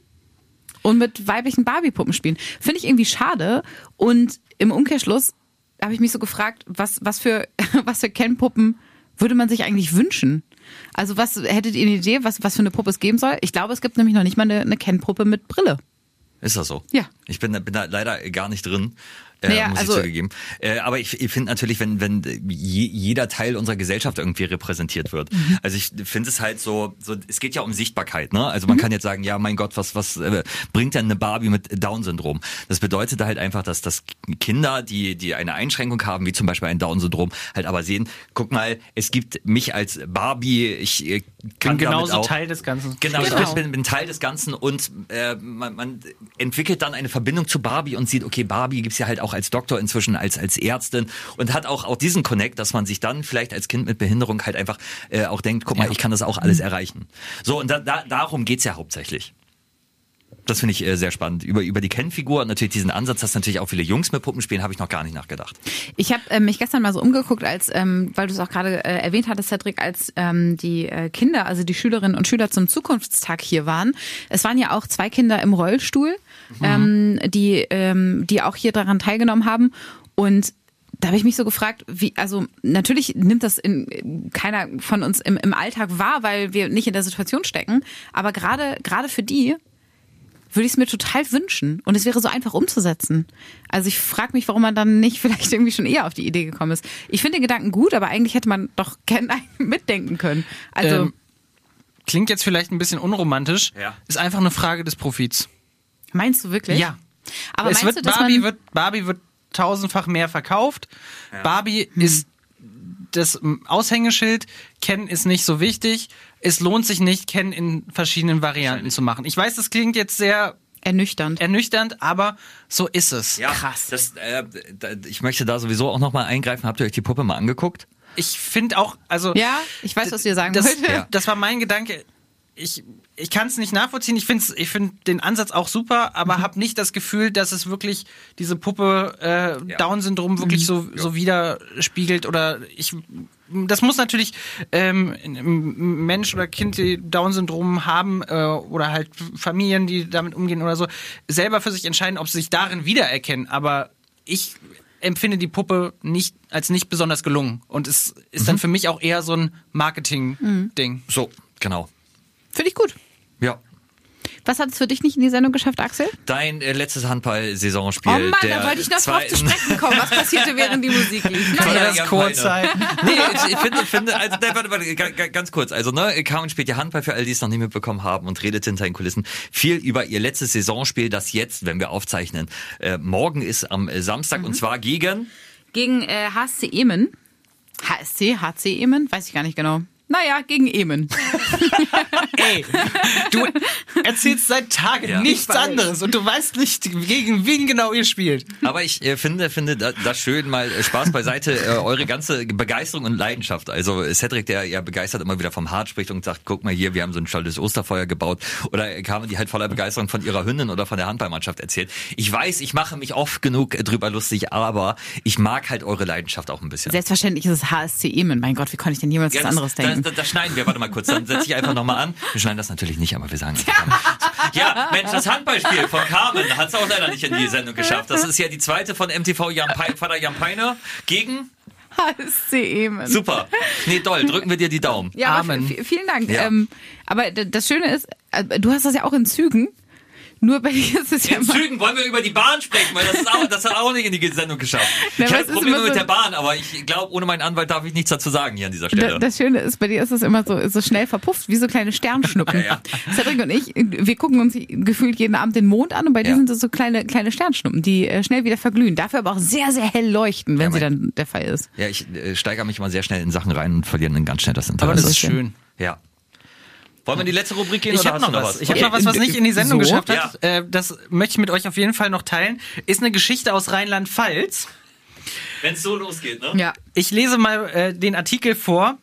und mit weiblichen Barbie-Puppen spielen. Finde ich irgendwie schade. Und im Umkehrschluss habe ich mich so gefragt, was, was für, was für Ken-Puppen würde man sich eigentlich wünschen? Also was hättet ihr eine Idee, was, was für eine Puppe es geben soll? Ich glaube, es gibt nämlich noch nicht mal eine, eine Ken-Puppe mit Brille. Ist das so? Ja. Ich bin, bin da leider gar nicht drin. Äh, Naja, muss also- ich zugegeben. Äh, aber ich, ich finde natürlich, wenn, wenn je, jeder Teil unserer Gesellschaft irgendwie repräsentiert wird. Mhm. Also ich finde es halt so, so, es geht ja um Sichtbarkeit, ne? Also Mhm. man kann jetzt sagen, ja, mein Gott, was, was äh, bringt denn eine Barbie mit Down-Syndrom? Das bedeutet halt einfach, dass, dass Kinder, die, die eine Einschränkung haben, wie zum Beispiel ein Down-Syndrom, halt aber sehen, guck mal, es gibt mich als Barbie, ich äh, Bin genauso auch, Teil des Ganzen. Genau, Genau. ich bin, bin Teil des Ganzen und äh, man, man entwickelt dann eine Verbindung zu Barbie und sieht, okay, Barbie gibt's ja halt auch als Doktor inzwischen, als, als Ärztin und hat auch, auch diesen Connect, dass man sich dann vielleicht als Kind mit Behinderung halt einfach äh, auch denkt, guck mal, ich kann das auch alles erreichen. So, und da, da, darum geht's ja hauptsächlich. Das finde ich äh, sehr spannend. Über, über die Ken-Figur und natürlich diesen Ansatz, dass natürlich auch viele Jungs mit Puppen spielen, habe ich noch gar nicht nachgedacht. Ich habe äh, mich gestern mal so umgeguckt, als ähm, weil du es auch gerade äh, erwähnt hattest, Cedric, als ähm, die äh, Kinder, also die Schülerinnen und Schüler zum Zukunftstag hier waren. Es waren ja auch zwei Kinder im Rollstuhl, ähm, die ähm, die auch hier daran teilgenommen haben und da habe ich mich so gefragt, wie, also natürlich nimmt das in keiner von uns im, im Alltag wahr, weil wir nicht in der Situation stecken. Aber gerade gerade für die würde ich es mir total wünschen. Und es wäre so einfach umzusetzen. Also ich frage mich, warum man dann nicht vielleicht irgendwie schon eher auf die Idee gekommen ist. Ich finde den Gedanken gut, aber eigentlich hätte man doch gerne mitdenken können. Also Ähm, Klingt jetzt vielleicht ein bisschen unromantisch. Ja. Ist einfach eine Frage des Profits. meinst du wirklich? Ja. Aber es meinst wird, du, dass Barbie, man, wird, Barbie wird tausendfach mehr verkauft. Barbie Hm. ist das Aushängeschild. Ken ist nicht so wichtig. Es lohnt sich nicht, Ken in verschiedenen Varianten zu machen. Ich weiß, das klingt jetzt sehr ernüchternd? ernüchternd, aber so ist es. Ja, Krass. Das, äh, da, ich möchte da sowieso auch nochmal eingreifen. Habt ihr euch die Puppe mal angeguckt? Ich finde auch, also. Ja, ich weiß, was ihr sagen das, wollt. ja. das war mein Gedanke. Ich, ich kann es nicht nachvollziehen. Ich finde ich find den Ansatz auch super, aber Mhm. habe nicht das Gefühl, dass es wirklich diese Puppe äh, Ja. Down-Syndrom Mhm. wirklich so, so widerspiegelt. Oder ich. Das muss natürlich ähm, ein Mensch oder Kind, die Down-Syndrom haben äh, oder halt Familien, die damit umgehen oder so, selber für sich entscheiden, ob sie sich darin wiedererkennen. Aber ich empfinde die Puppe nicht als nicht besonders gelungen und es ist Mhm. dann für mich auch eher so ein Marketing-Ding. So, genau. Finde ich gut. Ja. Was hat es für dich nicht in die Sendung geschafft, Axel? Dein äh, letztes Handball-Saisonspiel. Oh Mann, der da wollte ich noch drauf zu sprechen kommen. Was passierte, während die Musik lief? Naja. das Jan Kurzzeit. Nee, ich, ich finde, finde, also, ne, warte, warte, ga- ga- ganz kurz. Also, ne, Carmen spielt ja Handball für alle, die es noch nicht mitbekommen haben und redet hinter den Kulissen viel über ihr letztes Saisonspiel, das jetzt, wenn wir aufzeichnen, äh, morgen ist am äh, Samstag und zwar gegen, Gegen äh, HSC Emen. HSC, HC Emen? Weiß ich gar nicht genau. Naja, gegen Emen. Ey, du erzählst seit Tagen Ja. nichts anderes und du weißt nicht, gegen wen genau ihr spielt. aber ich äh, finde, finde da- das schön, mal äh, Spaß beiseite, äh, eure ganze Begeisterung und Leidenschaft. Also äh, Cedric, der ja begeistert immer wieder vom Hart spricht und sagt, guck mal hier, wir haben so ein stolzes Osterfeuer gebaut. Oder Carmen, die halt voller Begeisterung von ihrer Hündin oder von der Handballmannschaft erzählt. Ich weiß, ich mache mich oft genug äh, drüber lustig, aber ich mag halt eure Leidenschaft auch ein bisschen. Selbstverständlich ist es HSC Emen. Mein Gott, wie konnte ich denn jemals Ja, was anderes das, denken? Das, das schneiden wir, warte mal kurz, dann setze ich einfach nochmal an. Wir schneiden das natürlich nicht, aber wir sagen es. Ja, Mensch, das Handballspiel von Carmen hat es auch leider nicht in die Sendung geschafft. Das ist ja die zweite von MTV Jan Pe Vater Jan Peiner gegen. HSC Emen. Super. Nee, doll, drücken wir dir die Daumen. Ja, Amen. vielen Dank. Ja. Ähm, aber das Schöne ist, äh, du hast das ja auch in Zügen. Nur bei dir ist es ja In immer... Zügen wollen wir über die Bahn sprechen, weil das, ist auch, das hat auch nicht in die Sendung geschafft. Na, Ich habe Probleme so- mit der Bahn, aber ich glaube, ohne meinen Anwalt darf ich nichts dazu sagen hier an dieser Da- Stelle. Das Schöne ist, bei dir ist es immer so, so schnell verpufft, wie so kleine Sternschnuppen. Ja, Cedric und ich, wir gucken uns gefühlt jeden Abend den Mond an und bei dir Ja. sind es so kleine, kleine Sternschnuppen, die äh, schnell wieder verglühen. Dafür aber auch sehr, sehr hell leuchten, wenn Ja, sie mein- dann der Fall ist. Ja, ich äh, steigere mich mal sehr schnell in Sachen rein und verliere dann ganz schnell das Interesse. Aber das ist schön. Ja. Wollen wir in die letzte Rubrik gehen Ich oder habe noch du was. Ich habe noch was, was nicht in die Sendung So? geschafft hat. Äh, das möchte ich mit euch auf jeden Fall noch teilen. Ist eine Geschichte aus Rheinland-Pfalz. Wenn es so losgeht, ne? Ja. Ich lese mal äh, den Artikel vor.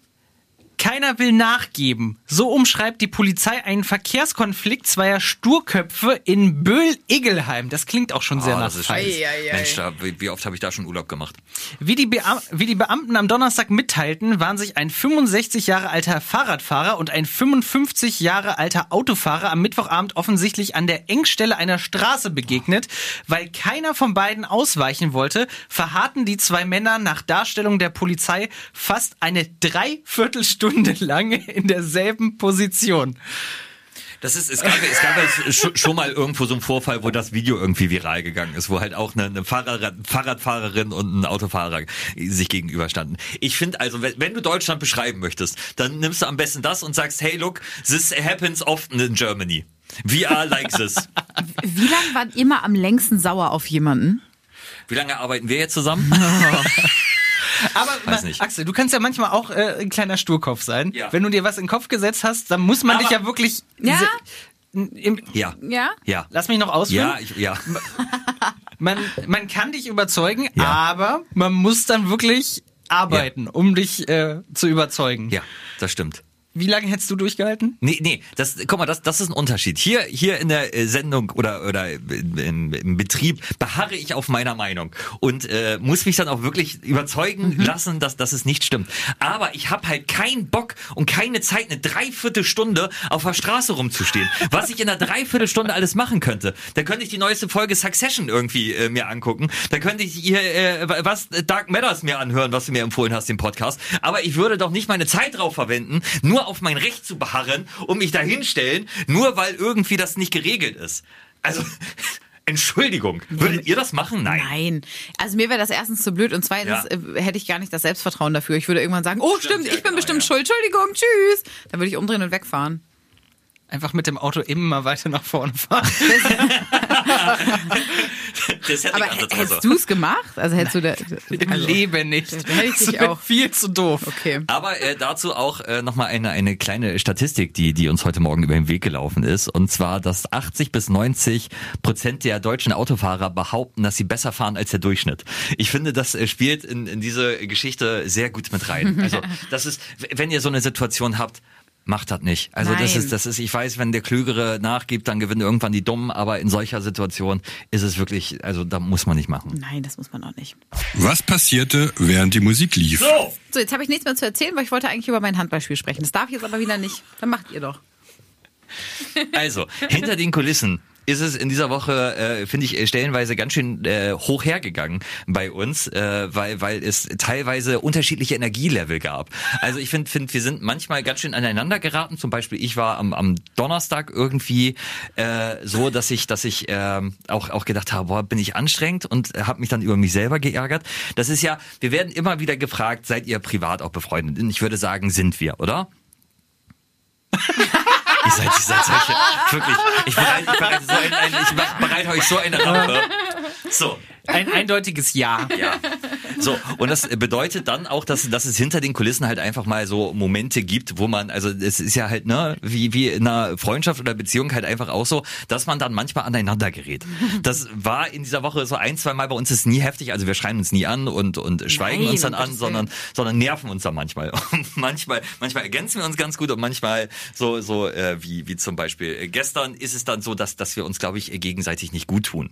Keiner will nachgeben. So umschreibt die Polizei einen Verkehrskonflikt zweier Sturköpfe in Böhl-Iggelheim. Das klingt auch schon sehr Oh, nach. Ei, ei, ei. Mensch, da, wie, wie oft habe ich da schon Urlaub gemacht? Wie die, Beam wie die Beamten am Donnerstag mitteilten, waren sich ein 65 Jahre alter Fahrradfahrer und ein 55 Jahre alter Autofahrer am Mittwochabend offensichtlich an der Engstelle einer Straße begegnet. Weil keiner von beiden ausweichen wollte, verharrten die zwei Männer nach Darstellung der Polizei fast eine Dreiviertelstunde lang in derselben Position. Das ist, es gab, es gab ja schon- mal irgendwo so einen Vorfall, wo das Video irgendwie viral gegangen ist, wo halt auch eine, eine Fahrrad, Fahrradfahrerin und ein Autofahrer sich gegenüberstanden. Ich finde also, wenn, wenn du Deutschland beschreiben möchtest, dann nimmst du am besten das und sagst, hey look, this happens often in Germany. We are like this. Wie lange waren immer am längsten sauer auf jemanden? Wie lange arbeiten wir jetzt zusammen? Aber Weiß nicht. Axel, du kannst ja manchmal auch äh, ein kleiner Sturkopf sein. Ja. Wenn du dir was in den Kopf gesetzt hast, dann muss man Aber- dich ja wirklich. Ja? Im, Ja. Ja? Ja. Lass mich noch ausführen. Ja, ich, ja. Man, man kann dich überzeugen, Ja. aber man muss dann wirklich arbeiten, um dich äh, zu überzeugen. Ja, das stimmt. Wie lange hättest du durchgehalten? Nee, nee, das, guck mal, das, das ist ein Unterschied. Hier, hier in der äh, Sendung oder, oder im, im Betrieb beharre ich auf meiner Meinung und äh, muss mich dann auch wirklich überzeugen lassen, dass, dass es nicht stimmt. Aber ich habe halt keinen Bock und keine Zeit, eine Dreiviertelstunde auf der Straße rumzustehen. Was ich in einer Dreiviertelstunde alles machen könnte. Da könnte ich die neueste Folge Succession irgendwie äh, mir angucken. Da könnte ich hier äh, was Dark Matters mir anhören, was du mir empfohlen hast, den Podcast. Aber ich würde doch nicht meine Zeit drauf verwenden, nur auf mein Recht zu beharren und mich dahinstellen, nur weil irgendwie das nicht geregelt ist. Also, Entschuldigung. Würdet ihr das machen? Nein. Nein. Also mir wäre das erstens zu blöd und zweitens Ja. äh, hätte ich gar nicht das Selbstvertrauen dafür. Ich würde irgendwann sagen, oh stimmt, ja, ich bin genau, bestimmt ja. schuld, Entschuldigung, tschüss. Dann würde ich umdrehen und wegfahren. Einfach mit dem Auto immer weiter nach vorne fahren. Das hätte Aber hättest du es gemacht? Also hättest du da, Im also, Leben nicht. da hätte ich Das dich auch- viel zu doof. Okay. Aber äh, dazu auch äh, nochmal eine, eine kleine Statistik, die, die uns heute Morgen über den Weg gelaufen ist. Und zwar, dass 80 bis 90 Prozent der deutschen Autofahrer behaupten, dass sie besser fahren als der Durchschnitt. Ich finde, das äh, spielt in, in diese Geschichte sehr gut mit rein. Also das ist, wenn ihr so eine Situation habt, Macht das nicht. Also das Nein. ist, das ist, ich weiß, wenn der Klügere nachgibt, dann gewinnen irgendwann die Dummen, aber in solcher Situation ist es wirklich, also da muss man nicht machen. Nein, das muss man auch nicht. Was passierte, während die Musik lief? So! So, jetzt habe ich nichts mehr zu erzählen, weil ich wollte eigentlich über mein Handballspiel sprechen. Das darf ich jetzt aber wieder nicht. Dann macht ihr doch. Also, hinter den Kulissen ist es in dieser Woche, äh, finde ich, äh, stellenweise ganz schön äh, hoch hergegangen bei uns, äh, weil, weil es teilweise unterschiedliche Energielevel gab. Also ich finde, find, wir sind manchmal ganz schön aneinander geraten. Zum Beispiel, ich war am, am Donnerstag irgendwie äh, so, dass ich, dass ich ähm, auch, auch gedacht habe, boah, bin ich anstrengend und habe mich dann über mich selber geärgert. Das ist ja, wir werden immer wieder gefragt, seid ihr privat auch befreundet? Und ich würde sagen, sind wir, oder? Ihr seid, ihr seid solche, wirklich, ich bereite, ich bereite, so ein, ein, ich bereite euch so eine Rampe. So, Ein eindeutiges Ja. ja. So, und das bedeutet dann auch, dass, dass es hinter den Kulissen halt einfach mal so Momente gibt, wo man, also es ist ja halt, ne, wie, wie in einer Freundschaft oder Beziehung halt einfach auch so, dass man dann manchmal aneinander gerät. Das war in dieser Woche so ein, zwei Mal bei uns ist nie heftig, also wir schreien uns nie an und, und schweigen Nein, uns dann an, sondern, sondern nerven uns dann manchmal. Und manchmal, manchmal ergänzen wir uns ganz gut und manchmal so, so äh, wie, wie zum Beispiel gestern ist es dann so, dass, dass wir uns, glaube ich, gegenseitig nicht gut tun.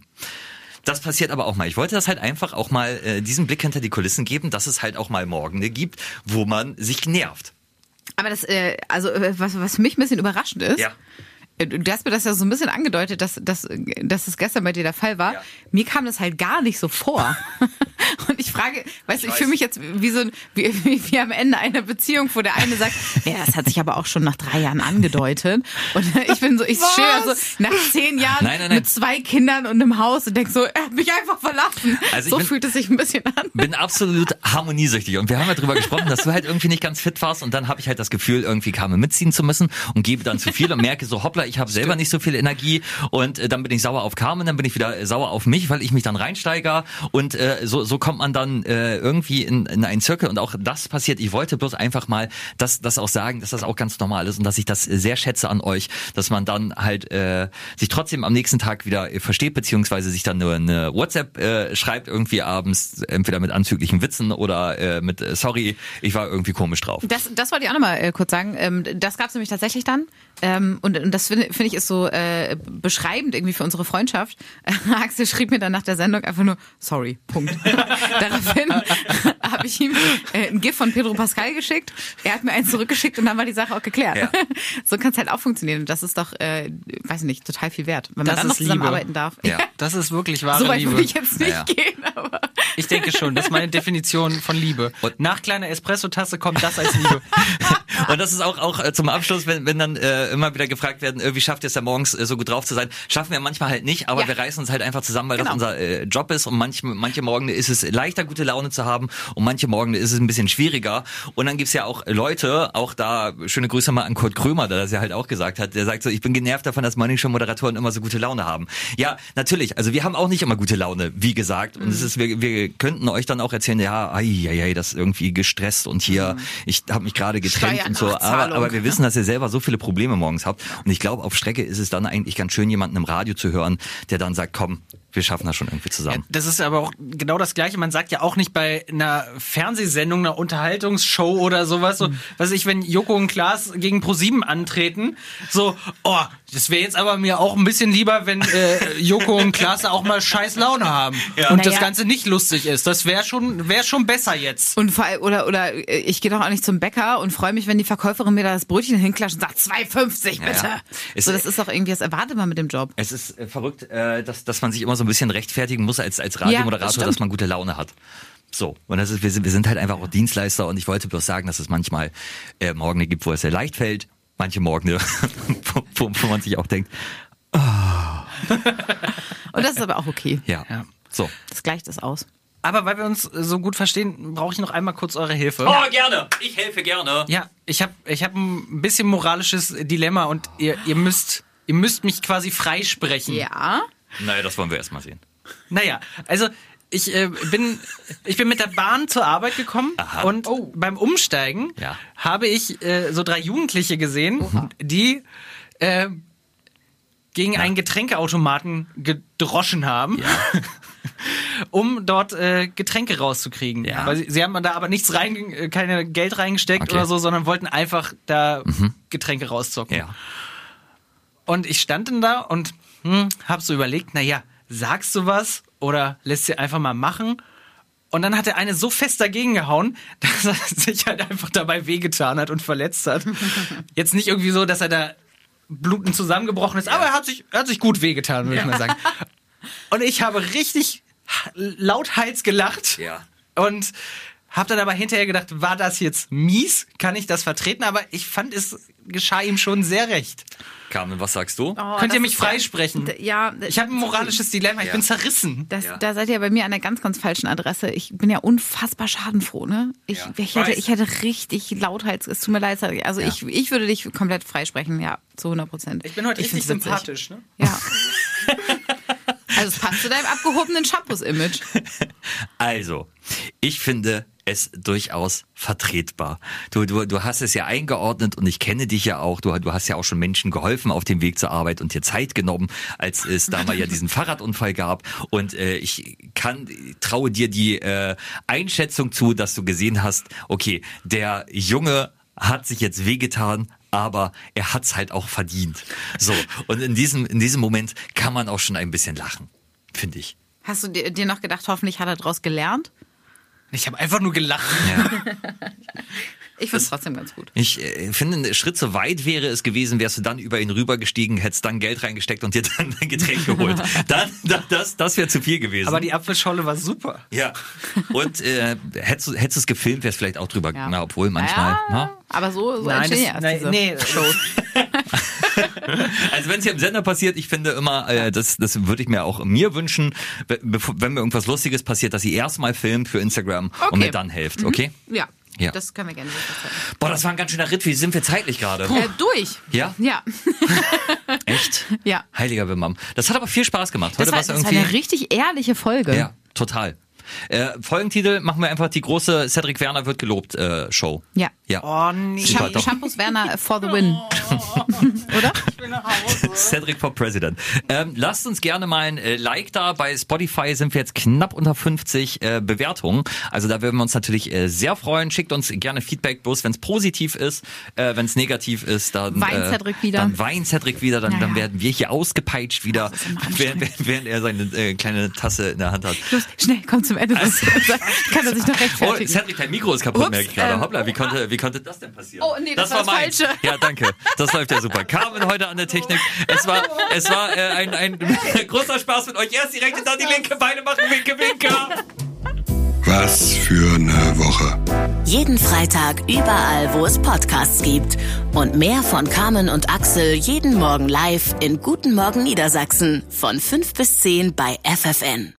Das passiert aber auch mal. Ich wollte das halt einfach auch mal äh, diesen Blick hinter die Kulissen geben, dass es halt auch mal Morgende gibt, wo man sich nervt. Aber das, äh, also äh, was, was für mich ein bisschen überraschend ist, Ja. Äh, du hast mir das ja so ein bisschen angedeutet, dass, dass, dass es gestern bei dir der Fall war. Ja. Mir kam das halt gar nicht so vor. Und ich frage, weißt du, ich weiß. fühle mich jetzt wie so ein, wie, wie, wie am Ende einer Beziehung, wo der eine sagt, ja, das hat sich aber auch schon nach drei Jahren angedeutet. Und ich bin so, ich stehe so nach zehn Jahren Nein, nein, nein. mit zwei Kindern und einem Haus und denk so, er hat mich einfach verlassen. Also ich so bin- fühlt es sich ein bisschen an. Bin absolut harmoniesüchtig und wir haben ja drüber gesprochen, dass du halt irgendwie nicht ganz fit warst und dann habe ich halt das Gefühl, irgendwie Kame mitziehen zu müssen und gebe dann zu viel und merke so, hoppla, ich habe selber nicht so viel Energie und äh, dann bin ich sauer auf Carmen, dann bin ich wieder äh, sauer auf mich, weil ich mich dann reinsteiger und äh, so, so kommt man dann äh, irgendwie in, in einen Zirkel und auch das passiert. Ich wollte bloß einfach mal das, das auch sagen, dass das auch ganz normal ist und dass ich das sehr schätze an euch, dass man dann halt äh, sich trotzdem am nächsten Tag wieder äh, versteht, beziehungsweise sich dann nur eine WhatsApp äh, schreibt irgendwie abends, entweder mit anzüglichen Witzen oder äh, mit äh, sorry, ich war irgendwie komisch drauf. Das, das wollte ich auch nochmal äh, kurz sagen. Ähm, das gab es nämlich tatsächlich dann. Ähm, und, und das finde finde ich ist so äh, beschreibend irgendwie für unsere Freundschaft. Axel schrieb mir dann nach der Sendung einfach nur sorry. Punkt. Daraufhin habe ich ihm äh, ein GIF von Pedro Pascal geschickt. Er hat mir eins zurückgeschickt und dann war die Sache auch geklärt. Ja. So kann es halt auch funktionieren. Und das ist doch, äh, weiß ich nicht, total viel wert, wenn man Das dann noch Liebe. zusammenarbeiten darf. Ja. Das ist wirklich wahre So weit Liebe. würde ich jetzt nicht Ja. gehen, aber. Ich denke schon, das ist meine Definition von Liebe. Und- Nach kleiner Espresso-Tasse kommt das als Liebe. Und das ist auch, auch äh, zum Abschluss, wenn, wenn dann äh, immer wieder gefragt werden, äh, wie schafft ihr es da morgens äh, so gut drauf zu sein? Schaffen wir manchmal halt nicht, aber Ja. wir reißen uns halt einfach zusammen, weil Genau. das unser äh, Job ist und manche, manche Morgen ist es leichter, gute Laune zu haben und manche Morgen ist es ein bisschen schwieriger. Und dann gibt's ja auch Leute, auch da, schöne Grüße mal an Kurt Krömer, der das ja halt auch gesagt hat, der sagt so, ich bin genervt davon, dass Morning Show Moderatoren immer so gute Laune haben. Ja, natürlich, also wir haben auch nicht immer gute Laune, wie gesagt. Und es ist, wir, wir könnten euch dann auch erzählen, ja, ei, ei, ei, das ist irgendwie gestresst und hier, ich habe mich gerade getrennt und so. Aber, aber wir wissen, dass ihr selber so viele Probleme morgens habt. Und ich glaube, auf Strecke ist es dann eigentlich ganz schön, jemanden im Radio zu hören, der dann sagt, komm, wir schaffen das schon irgendwie zusammen. Das ist aber auch genau das Gleiche. Man sagt ja auch nicht bei einer Fernsehsendung, einer Unterhaltungsshow oder sowas, so, was ich, wenn Joko und Klaas gegen ProSieben antreten, so, oh, das wäre jetzt aber mir auch ein bisschen lieber, wenn äh, Joko und Klaas da auch mal scheiß Laune haben und das Naja. Ganze nicht lustig ist. Das wäre schon, wäre schon besser jetzt. Und vor oder, oder äh, ich gehe doch auch nicht zum Bäcker und freue mich, wenn die Verkäuferin mir da das Brötchen hinklatscht und sagt 2,50 bitte. Ja. Es- so, das ist doch irgendwie, das erwartet man mit dem Job. Es ist äh, verrückt, äh, dass, dass man sich immer so ein bisschen rechtfertigen muss als, als Radiomoderator, das stimmt. dass man gute Laune hat. So, und das ist, wir, sind, wir sind halt einfach auch Dienstleister und ich wollte bloß sagen, dass es manchmal äh, Morgen gibt, wo es sehr leicht fällt, manche Morgen, wo, wo, wo man sich auch denkt, oh, Und das ist aber auch okay. Ja. Ja. So. Das gleicht es aus. Aber weil wir uns so gut verstehen, brauche ich noch einmal kurz eure Hilfe. Oh, gerne. Ich helfe gerne. Ja, ich habe ich hab ein bisschen moralisches Dilemma und ihr, ihr müsst ihr müsst mich quasi freisprechen. Ja. Naja, das wollen wir erstmal sehen. Naja, also ich äh, bin ich bin mit der Bahn zur Arbeit gekommen Aha. und beim Umsteigen Ja. habe ich äh, so drei Jugendliche gesehen, die äh, gegen einen Getränkeautomaten gedroschen haben. um dort äh, Getränke rauszukriegen. Ja. Weil sie, sie haben da aber nichts rein, äh, keine Geld reingesteckt Okay. oder so, sondern wollten einfach da Getränke rauszocken. Ja. Und ich stand dann da und hm, hab so überlegt, na ja, sagst du was oder lässt sie einfach mal machen? Und dann hat der eine so fest dagegen gehauen, dass er sich halt einfach dabei wehgetan hat und verletzt hat. Jetzt nicht irgendwie so, dass er da blutend zusammengebrochen ist, aber er hat sich, er hat sich gut wehgetan, würde ich mal sagen. Und ich habe richtig lauthals gelacht. Ja. Und habe dann aber hinterher gedacht, war das jetzt mies? Kann ich das vertreten? Aber ich fand, es geschah ihm schon sehr recht. Carmen, was sagst du? Oh, Könnt ihr mich freisprechen? Ja. Ich habe ein moralisches Dilemma, ich Ja. bin zerrissen. Das, Ja. Da seid ihr bei mir an einer ganz, ganz falschen Adresse. Ich bin ja unfassbar schadenfroh, ne? Ich, Ja. ich, hätte, ich hätte richtig lauthals, es tut mir leid, also Ja. ich, ich würde dich komplett freisprechen, ja, zu 100 Prozent. Ich bin heute richtig find's witzig. sympathisch. Ne? Ja. Also es passt zu deinem abgehobenen Shampoos-Image. Also, ich finde es durchaus vertretbar. Du, du, du hast es ja eingeordnet und ich kenne dich ja auch. Du, du hast ja auch schon Menschen geholfen auf dem Weg zur Arbeit und dir Zeit genommen, als es da mal ja diesen Fahrradunfall gab. Und äh, ich kann, traue dir die äh, Einschätzung zu, dass du gesehen hast, okay, der Junge hat sich jetzt wehgetan, aber er hat's halt auch verdient. So. Und in diesem, in diesem Moment kann man auch schon ein bisschen lachen, finde ich. Hast du dir noch gedacht, hoffentlich hat er daraus gelernt? Ich habe einfach nur gelacht. Ich finde es trotzdem ganz gut. Ich äh, finde, ein Schritt zu weit wäre es gewesen, wärst du dann über ihn rübergestiegen, hättest dann Geld reingesteckt und dir dann ein Getränk geholt. Dann, dann das, das wäre zu viel gewesen. Aber die Apfelscholle war super. ja. Und äh, hättest du hättest es gefilmt, wärst vielleicht auch drüber. Ja. Na, obwohl manchmal. Ja, Na? aber so, so Nein, das- ja nein, diese nee. Shows. Wenn es hier im Sender passiert, ich finde immer, äh, das, das würde ich mir auch mir wünschen, wenn mir irgendwas Lustiges passiert, dass ihr erstmal filmt für Instagram und Okay. mir dann helft, okay? Ja, Ja. das können wir gerne so festhalten. Boah, das war ein ganz schöner Ritt. Wie sind wir zeitlich gerade? Äh, durch. Ja? Ja. Echt? Ja. Heiliger Wimam. Das hat aber viel Spaß gemacht. Das Heute war, war's das war eine richtig ehrliche Folge. Ja, total. Äh, Folgentitel machen wir einfach die große Cedric Werner wird gelobt äh, Show. Ja. Ja. Oh nee. Doch. Shampoos Werner for the win. Oder? Cedric for President. Ähm, lasst uns gerne mal ein äh, Like da. Bei Spotify sind wir jetzt knapp unter 50 äh, Bewertungen. Also da würden wir uns natürlich äh, sehr freuen. Schickt uns gerne Feedback, bloß wenn es positiv ist. Äh, wenn es negativ ist, dann Wein äh, Cedric wieder. Dann wein Cedric wieder. Dann, Ja, dann werden wir hier ausgepeitscht wieder, während, während er seine äh, kleine Tasse in der Hand hat. Los, schnell, komm zum Ende. sonst kann er sich noch Oh, rechtfertigen. Cedric, dein Mikro ist kaputt, Ups, merke ich gerade. ähm, Hoppla, wie konnte, wie konnte das denn passieren? Oh, nee, das war das meins. Falsche. Ja, danke. Das läuft ja super. Carmen heute an der Technik. Es war, es war äh, ein, ein großer Spaß mit euch. Erst die rechte, dann die linke. Beine machen Winke, Winke. Was für eine Woche. Jeden Freitag überall, wo es Podcasts gibt. Und mehr von Carmen und Axel jeden Morgen live in Guten Morgen Niedersachsen von 5 bis 10 bei FFN.